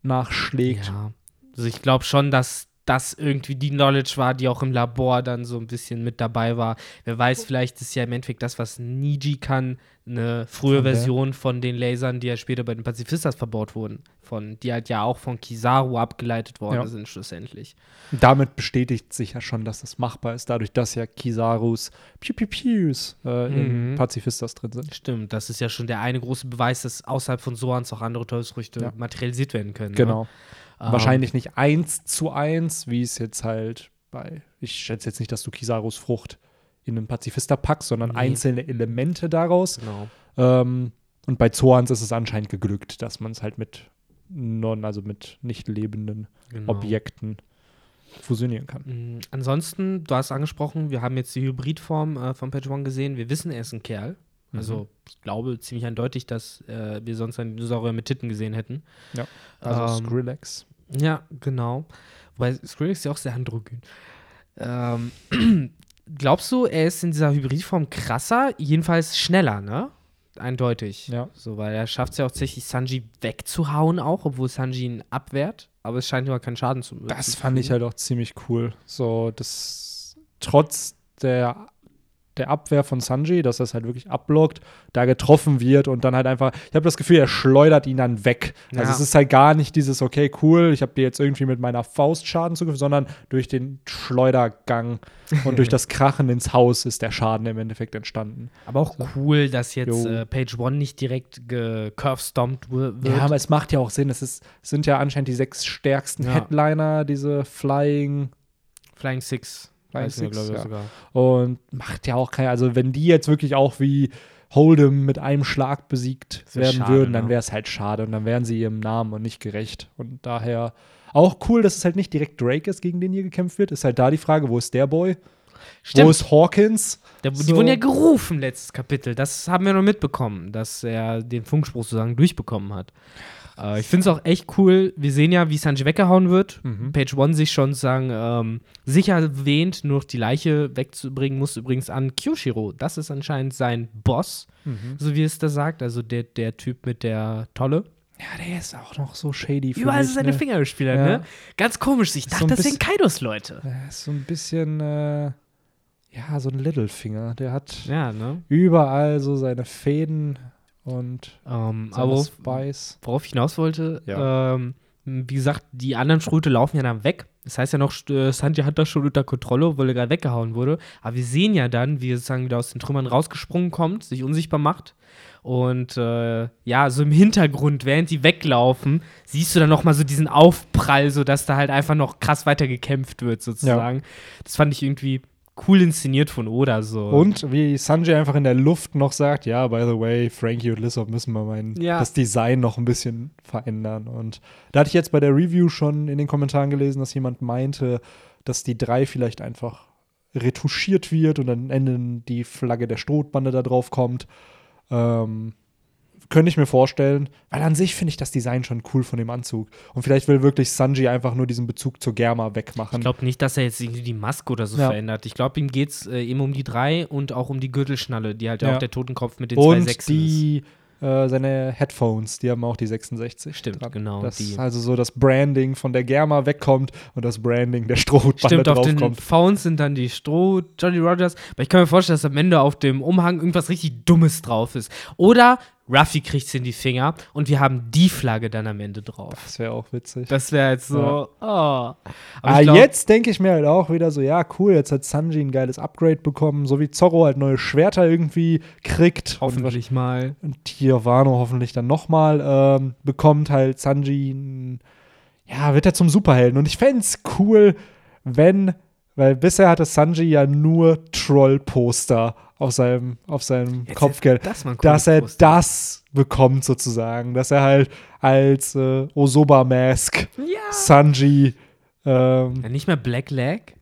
A: nachschlägt.
B: Ja. Also ich glaube schon, dass das irgendwie die Knowledge war, die auch im Labor dann so ein bisschen mit dabei war. Wer weiß, vielleicht ist ja im Endeffekt das, was Niji kann, eine frühe
A: wer?
B: Version von den Lasern, die ja später bei den Pazifistas verbaut wurden. Von, die halt ja auch von Kizaru abgeleitet worden
A: Ja.
B: sind, schlussendlich.
A: Damit bestätigt sich ja schon, dass das machbar ist, dadurch, dass ja Kisarus Piu Piu Pius äh, in
B: Mhm.
A: Pazifistas drin sind.
B: Stimmt, das ist ja schon der eine große Beweis, dass außerhalb von Soans auch andere Teufelsfrüchte
A: Ja.
B: materialisiert werden können.
A: Genau.
B: Ne? Ähm,
A: Wahrscheinlich nicht eins zu eins, wie es jetzt halt bei. Ich schätze jetzt nicht, dass du Kisarus Frucht in einen Pazifista packst, sondern
B: Nee.
A: einzelne Elemente daraus.
B: Genau.
A: Ähm, und bei Zoans ist es anscheinend geglückt, dass man es halt mit non, also mit nicht lebenden
B: genau.
A: Objekten fusionieren kann.
B: Mm, Ansonsten, du hast angesprochen, wir haben jetzt die Hybridform äh, von Page One gesehen. Wir wissen, er ist ein Kerl.
A: Mhm.
B: Also, ich glaube ziemlich eindeutig, dass äh, wir sonst einen Dinosaurier mit Titten gesehen hätten.
A: Also
B: Ähm,
A: Skrillex.
B: Ja, genau. Wobei Skrillex ist ja auch sehr androgyn. Ähm, glaubst du, er ist in dieser Hybridform krasser? Jedenfalls schneller, ne? Eindeutig.
A: Ja.
B: So, weil er schafft es ja auch tatsächlich, Sanji wegzuhauen, auch, obwohl Sanji ihn abwehrt. Aber es scheint immer keinen Schaden zu
A: Das
B: zu
A: fand ich halt auch ziemlich cool. So, das trotz der, der Abwehr von Sanji, dass das halt wirklich abblockt, da getroffen wird und dann halt einfach, ich habe das Gefühl, er schleudert ihn dann weg. Also
B: Ja.
A: es ist halt gar nicht dieses, okay, cool, ich habe dir jetzt irgendwie mit meiner Faust Schaden zugefügt, sondern durch den Schleudergang und durch das Krachen ins Haus ist der Schaden im Endeffekt entstanden.
B: Aber auch cool, dass jetzt äh, Page One nicht direkt gecurve-stompt wi- wird.
A: Ja, aber es macht ja auch Sinn. Es, ist, es sind ja anscheinend die sechs stärksten
B: Ja.
A: Headliner, diese Flying
B: Flying Six.
A: Flying
B: heißen die,
A: Six,
B: glaub ich,
A: ja.
B: sogar.
A: Und macht ja auch kein, also wenn die jetzt wirklich auch wie Hold'em mit einem Schlag besiegt werden
B: schade,
A: würden, dann
B: ne?
A: wäre es halt schade und dann wären sie ihrem Namen und nicht gerecht. Und daher auch cool, dass es halt nicht direkt Drake ist, gegen den hier gekämpft wird. Ist halt da die Frage, wo ist der Boy?
B: Stimmt.
A: Wo ist Hawkins?
B: Der, Die
A: So.
B: wurden ja gerufen letztes Kapitel. Das haben wir noch mitbekommen, dass er den Funkspruch sozusagen durchbekommen hat. Äh, ich finde es auch echt cool. Wir sehen ja, wie Sanji weggehauen wird.
A: Mhm.
B: Page One sich schon sagen, ähm, sicher wähnt, nur die Leiche wegzubringen, muss übrigens an Kyoshiro. Das ist anscheinend sein Boss, so wie es da sagt. Also der, der Typ mit der Tolle.
A: Ja, der ist auch noch so shady. für
B: Überall sind seine
A: ne?
B: Finger gespielt,
A: Ja.
B: ne? Ganz komisch. Ich
A: so
B: dachte,
A: ein
B: das sind Kaidos Leute.
A: Ist so ein bisschen, äh, ja, so ein Littlefinger. Der hat
B: Ja, ne?
A: überall so seine Fäden und
B: Ähm, aber
A: Spice.
B: worauf ich hinaus wollte,
A: Ja.
B: ähm, wie gesagt, die anderen Schröte laufen ja dann weg. Das heißt ja noch, äh, Sanji hat das schon unter Kontrolle, weil er gerade weggehauen wurde. Aber wir sehen ja dann, wie er sozusagen wieder aus den Trümmern rausgesprungen kommt, sich unsichtbar macht. Und äh, ja, so im Hintergrund, während die weglaufen, siehst du dann noch mal so diesen Aufprall, sodass da halt einfach noch krass weiter gekämpft wird, sozusagen. Das fand ich irgendwie cool inszeniert von Oda so.
A: Und wie Sanjay einfach in der Luft noch sagt, ja, by the way, Frankie und Lissop müssen wir mein,
B: Ja.
A: das Design noch ein bisschen verändern. Und da hatte ich jetzt bei der Review schon in den Kommentaren gelesen, dass jemand meinte, dass die drei vielleicht einfach retuschiert wird und dann am Ende die Flagge der Strohbande da drauf kommt. Ähm, könnte ich mir vorstellen, weil an sich finde ich das Design schon cool von dem Anzug. Und vielleicht will wirklich Sanji einfach nur diesen Bezug zur Germa wegmachen.
B: Ich glaube nicht, dass er jetzt irgendwie die Maske oder so
A: Ja.
B: verändert. Ich glaube, ihm geht es äh, eben um die drei und auch um die Gürtelschnalle, die halt ja. Auch der Totenkopf mit den zwei
A: Und
B: Sechsen ist.
A: die, äh, seine Headphones, die haben auch die 66.
B: Stimmt, genau,
A: Das
B: die.
A: also so das Branding von der Germa wegkommt und das Branding der Strohhutbande
B: Stimmt, auf den
A: draufkommt.
B: Phones sind dann die Stroh Jolly Rogers. Aber ich kann mir vorstellen, dass am Ende auf dem Umhang irgendwas richtig Dummes drauf ist. Oder Ruffy kriegt es in die Finger und wir haben die Flagge dann am Ende drauf.
A: Das wäre auch witzig.
B: Das wäre jetzt so.
A: Ja.
B: Oh. Aber
A: Ah,
B: glaub,
A: jetzt denke ich mir halt auch wieder so, ja, cool, jetzt hat Sanji ein geiles Upgrade bekommen, so wie Zorro halt neue Schwerter irgendwie kriegt.
B: Hoffentlich mal.
A: Und, und hier Wano hoffentlich dann nochmal ähm, bekommt halt Sanji, ja, wird er zum Superhelden. Und ich fände es cool, wenn, weil bisher hatte Sanji ja nur Troll-Poster auf seinem, auf seinem
B: Jetzt
A: Kopfgeld.
B: das
A: dass er
B: Poster.
A: das bekommt sozusagen, dass er halt als äh, Osoba Mask
B: Ja.
A: Sanji ähm,
B: ja. Nicht mehr Black Leg.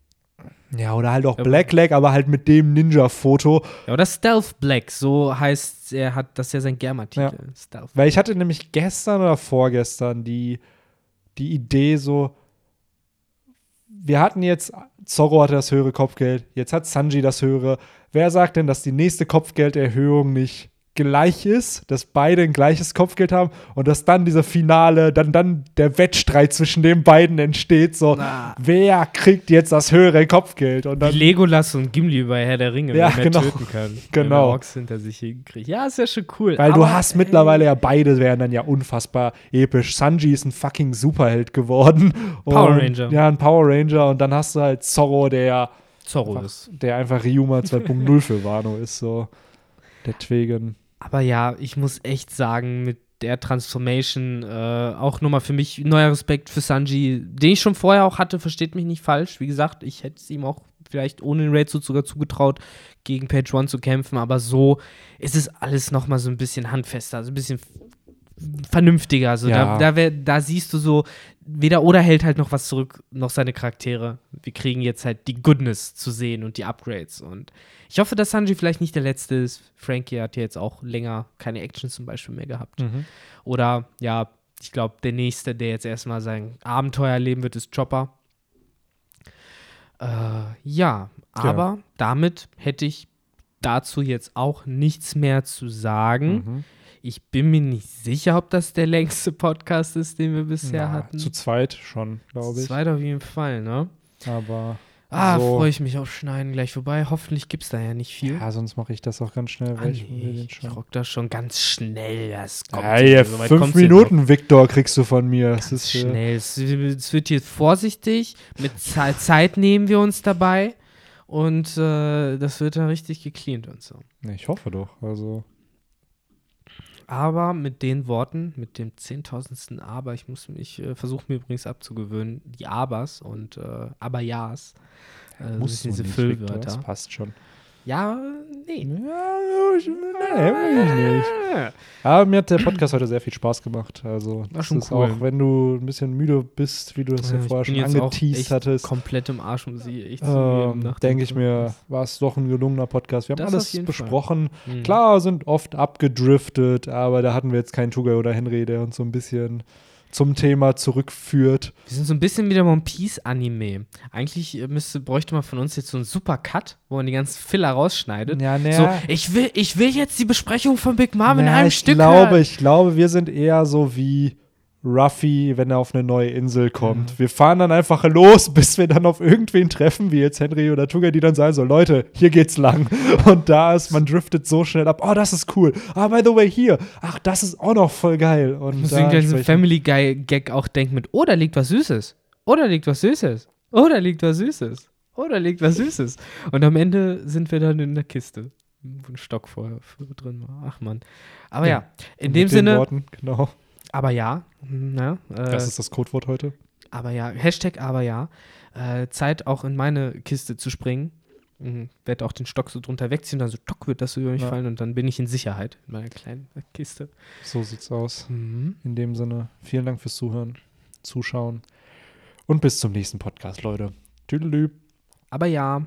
A: ja oder halt auch
B: Ja,
A: Black Leg, aber halt mit dem Ninja-Foto,
B: Ja, oder Stealth Black. So heißt er, hat das ist ja sein Germa-Titel. Stealth.
A: weil ich hatte nämlich gestern oder vorgestern die die Idee so wir hatten jetzt Zorro hatte das höhere Kopfgeld, jetzt hat Sanji das höhere. Wer sagt denn, dass die nächste Kopfgelderhöhung nicht gleich ist, dass beide ein gleiches Kopfgeld haben und dass dann dieser Finale, dann, dann der Wettstreit zwischen den beiden entsteht, so,
B: Na.
A: wer kriegt jetzt das höhere Kopfgeld? Und dann,
B: Wie Legolas und Gimli bei Herr der Ringe,
A: Ja,
B: wer mehr
A: genau.
B: töten kann.
A: Genau.
B: Wenn Orks hinter sich hinkriegt. Ja, ist ja schon cool.
A: weil du
B: Aber,
A: hast
B: ey,
A: mittlerweile ja beide wären dann ja unfassbar episch. Sanji ist ein fucking Superheld geworden.
B: Power
A: und,
B: Ranger.
A: Ja, ein Power Ranger und dann hast du halt Zorro, der,
B: Zorro
A: einfach,
B: ist.
A: der einfach Ryuma 2.0 für Wano ist, so. Deswegen.
B: Aber ja, ich muss echt sagen, mit der Transformation äh, auch nochmal für mich neuer Respekt für Sanji, den ich schon vorher auch hatte, versteht mich nicht falsch. Wie gesagt, ich hätte es ihm auch vielleicht ohne den Raid so sogar zugetraut, gegen Page One zu kämpfen, aber so ist es alles nochmal so ein bisschen handfester, also ein bisschen vernünftiger. Also
A: Ja.
B: da, da, wär, da siehst du so, weder oder hält halt noch was zurück, noch seine Charaktere. Wir kriegen jetzt halt die Goodness zu sehen und die Upgrades. Und ich hoffe, dass Sanji vielleicht nicht der Letzte ist. Frankie hat ja jetzt auch länger keine Action zum Beispiel mehr gehabt. Oder ja, ich glaube, der Nächste, der jetzt erstmal sein Abenteuer erleben wird, ist Chopper. Äh, ja, aber damit hätte ich dazu jetzt auch nichts mehr zu sagen.
A: Mhm.
B: Ich bin mir nicht sicher, ob das der längste Podcast ist, den wir bisher
A: Ja,
B: hatten.
A: Zu zweit schon, glaube ich.
B: Zweit auf jeden Fall, ne?
A: Aber.
B: Ah,
A: so-
B: freue ich mich auf Schneiden gleich vorbei. Hoffentlich gibt es da ja nicht viel.
A: Ja, sonst mache ich das auch ganz schnell.
B: Ah,
A: ich
B: nee, ich
A: schon.
B: rock das schon ganz schnell. Das kommt
A: Ja, ja,
B: so
A: fünf. Minuten, Victor, kriegst du von mir. Es ist, äh,
B: Schnell. Es, es wird hier vorsichtig. Mit Ze Zeit nehmen wir uns dabei. Und äh, das wird dann richtig gecleant und so.
A: ich hoffe doch. Also,
B: Aber mit den Worten, mit dem zehntausendsten Aber, ich muss mich, äh, versuche mir übrigens abzugewöhnen, die Abers und äh, Aber-Ja's. Äh,
A: musst
B: diese
A: nicht, Victor, das
B: Füllwörter.
A: passt schon.
B: Ja, nee.
A: Ja, ich, nee, will ich nicht. Aber mir hat der Podcast heute sehr viel Spaß gemacht. Also, das
B: schon
A: ist
B: cool.
A: auch, wenn du ein bisschen müde bist, wie du das ja,
B: Ja,
A: vorher schon angeteased hattest,
B: komplett im Arsch, muss ich echt
A: ähm, denke ich mir, war es doch ein gelungener Podcast. Wir haben
B: Das
A: alles besprochen.
B: Mhm.
A: Klar, sind oft abgedriftet, aber da hatten wir jetzt keinen Tuga oder Henry, der uns so ein bisschen zum Thema zurückführt.
B: Wir sind so ein bisschen wieder One Piece Anime. Eigentlich müsste, bräuchte man von uns jetzt so einen super Cut, wo man die ganzen Filler rausschneidet.
A: Ja, naja.
B: So, ich will, ich will jetzt die Besprechung von Big Mom in
A: Na,
B: einem
A: ich
B: Stück
A: glaube,
B: hören.
A: ich glaube, wir sind eher so wie Ruffy, wenn er auf eine neue Insel kommt.
B: Mhm.
A: Wir fahren dann einfach los, bis wir dann auf irgendwen treffen, wie jetzt Henry oder Tuga, die dann sagen so, Leute, hier geht's lang. Und da ist, man driftet so schnell ab. Oh, das ist cool. Ah, by the way, hier. Ach, das ist auch noch voll geil. Und
B: Ich muss diesen Family Guy Gag auch denken mit, oh, da liegt was Süßes. Oh, da liegt was Süßes. Oh, da liegt was Süßes. Oh, da liegt was Süßes. Und am Ende sind wir dann in der Kiste, wo ein Stock vorher drin war. Ach man. Aber ja,
A: Ja.
B: in dem
A: den
B: Sinne,
A: Worten, genau.
B: Aber ja, hm, ja äh,
A: Das ist das Codewort heute.
B: aber ja, Hashtag aber ja, äh, Zeit auch in meine Kiste zu springen. Mhm. Werde auch den Stock so drunter wegziehen, dann so tock wird das so über mich
A: Ja.
B: fallen und dann bin ich in Sicherheit in meiner kleinen Kiste.
A: So sieht's aus.
B: Mhm.
A: In dem Sinne, vielen Dank fürs Zuhören, Zuschauen und bis zum nächsten Podcast, Leute. Tüdelü.
B: Aber ja,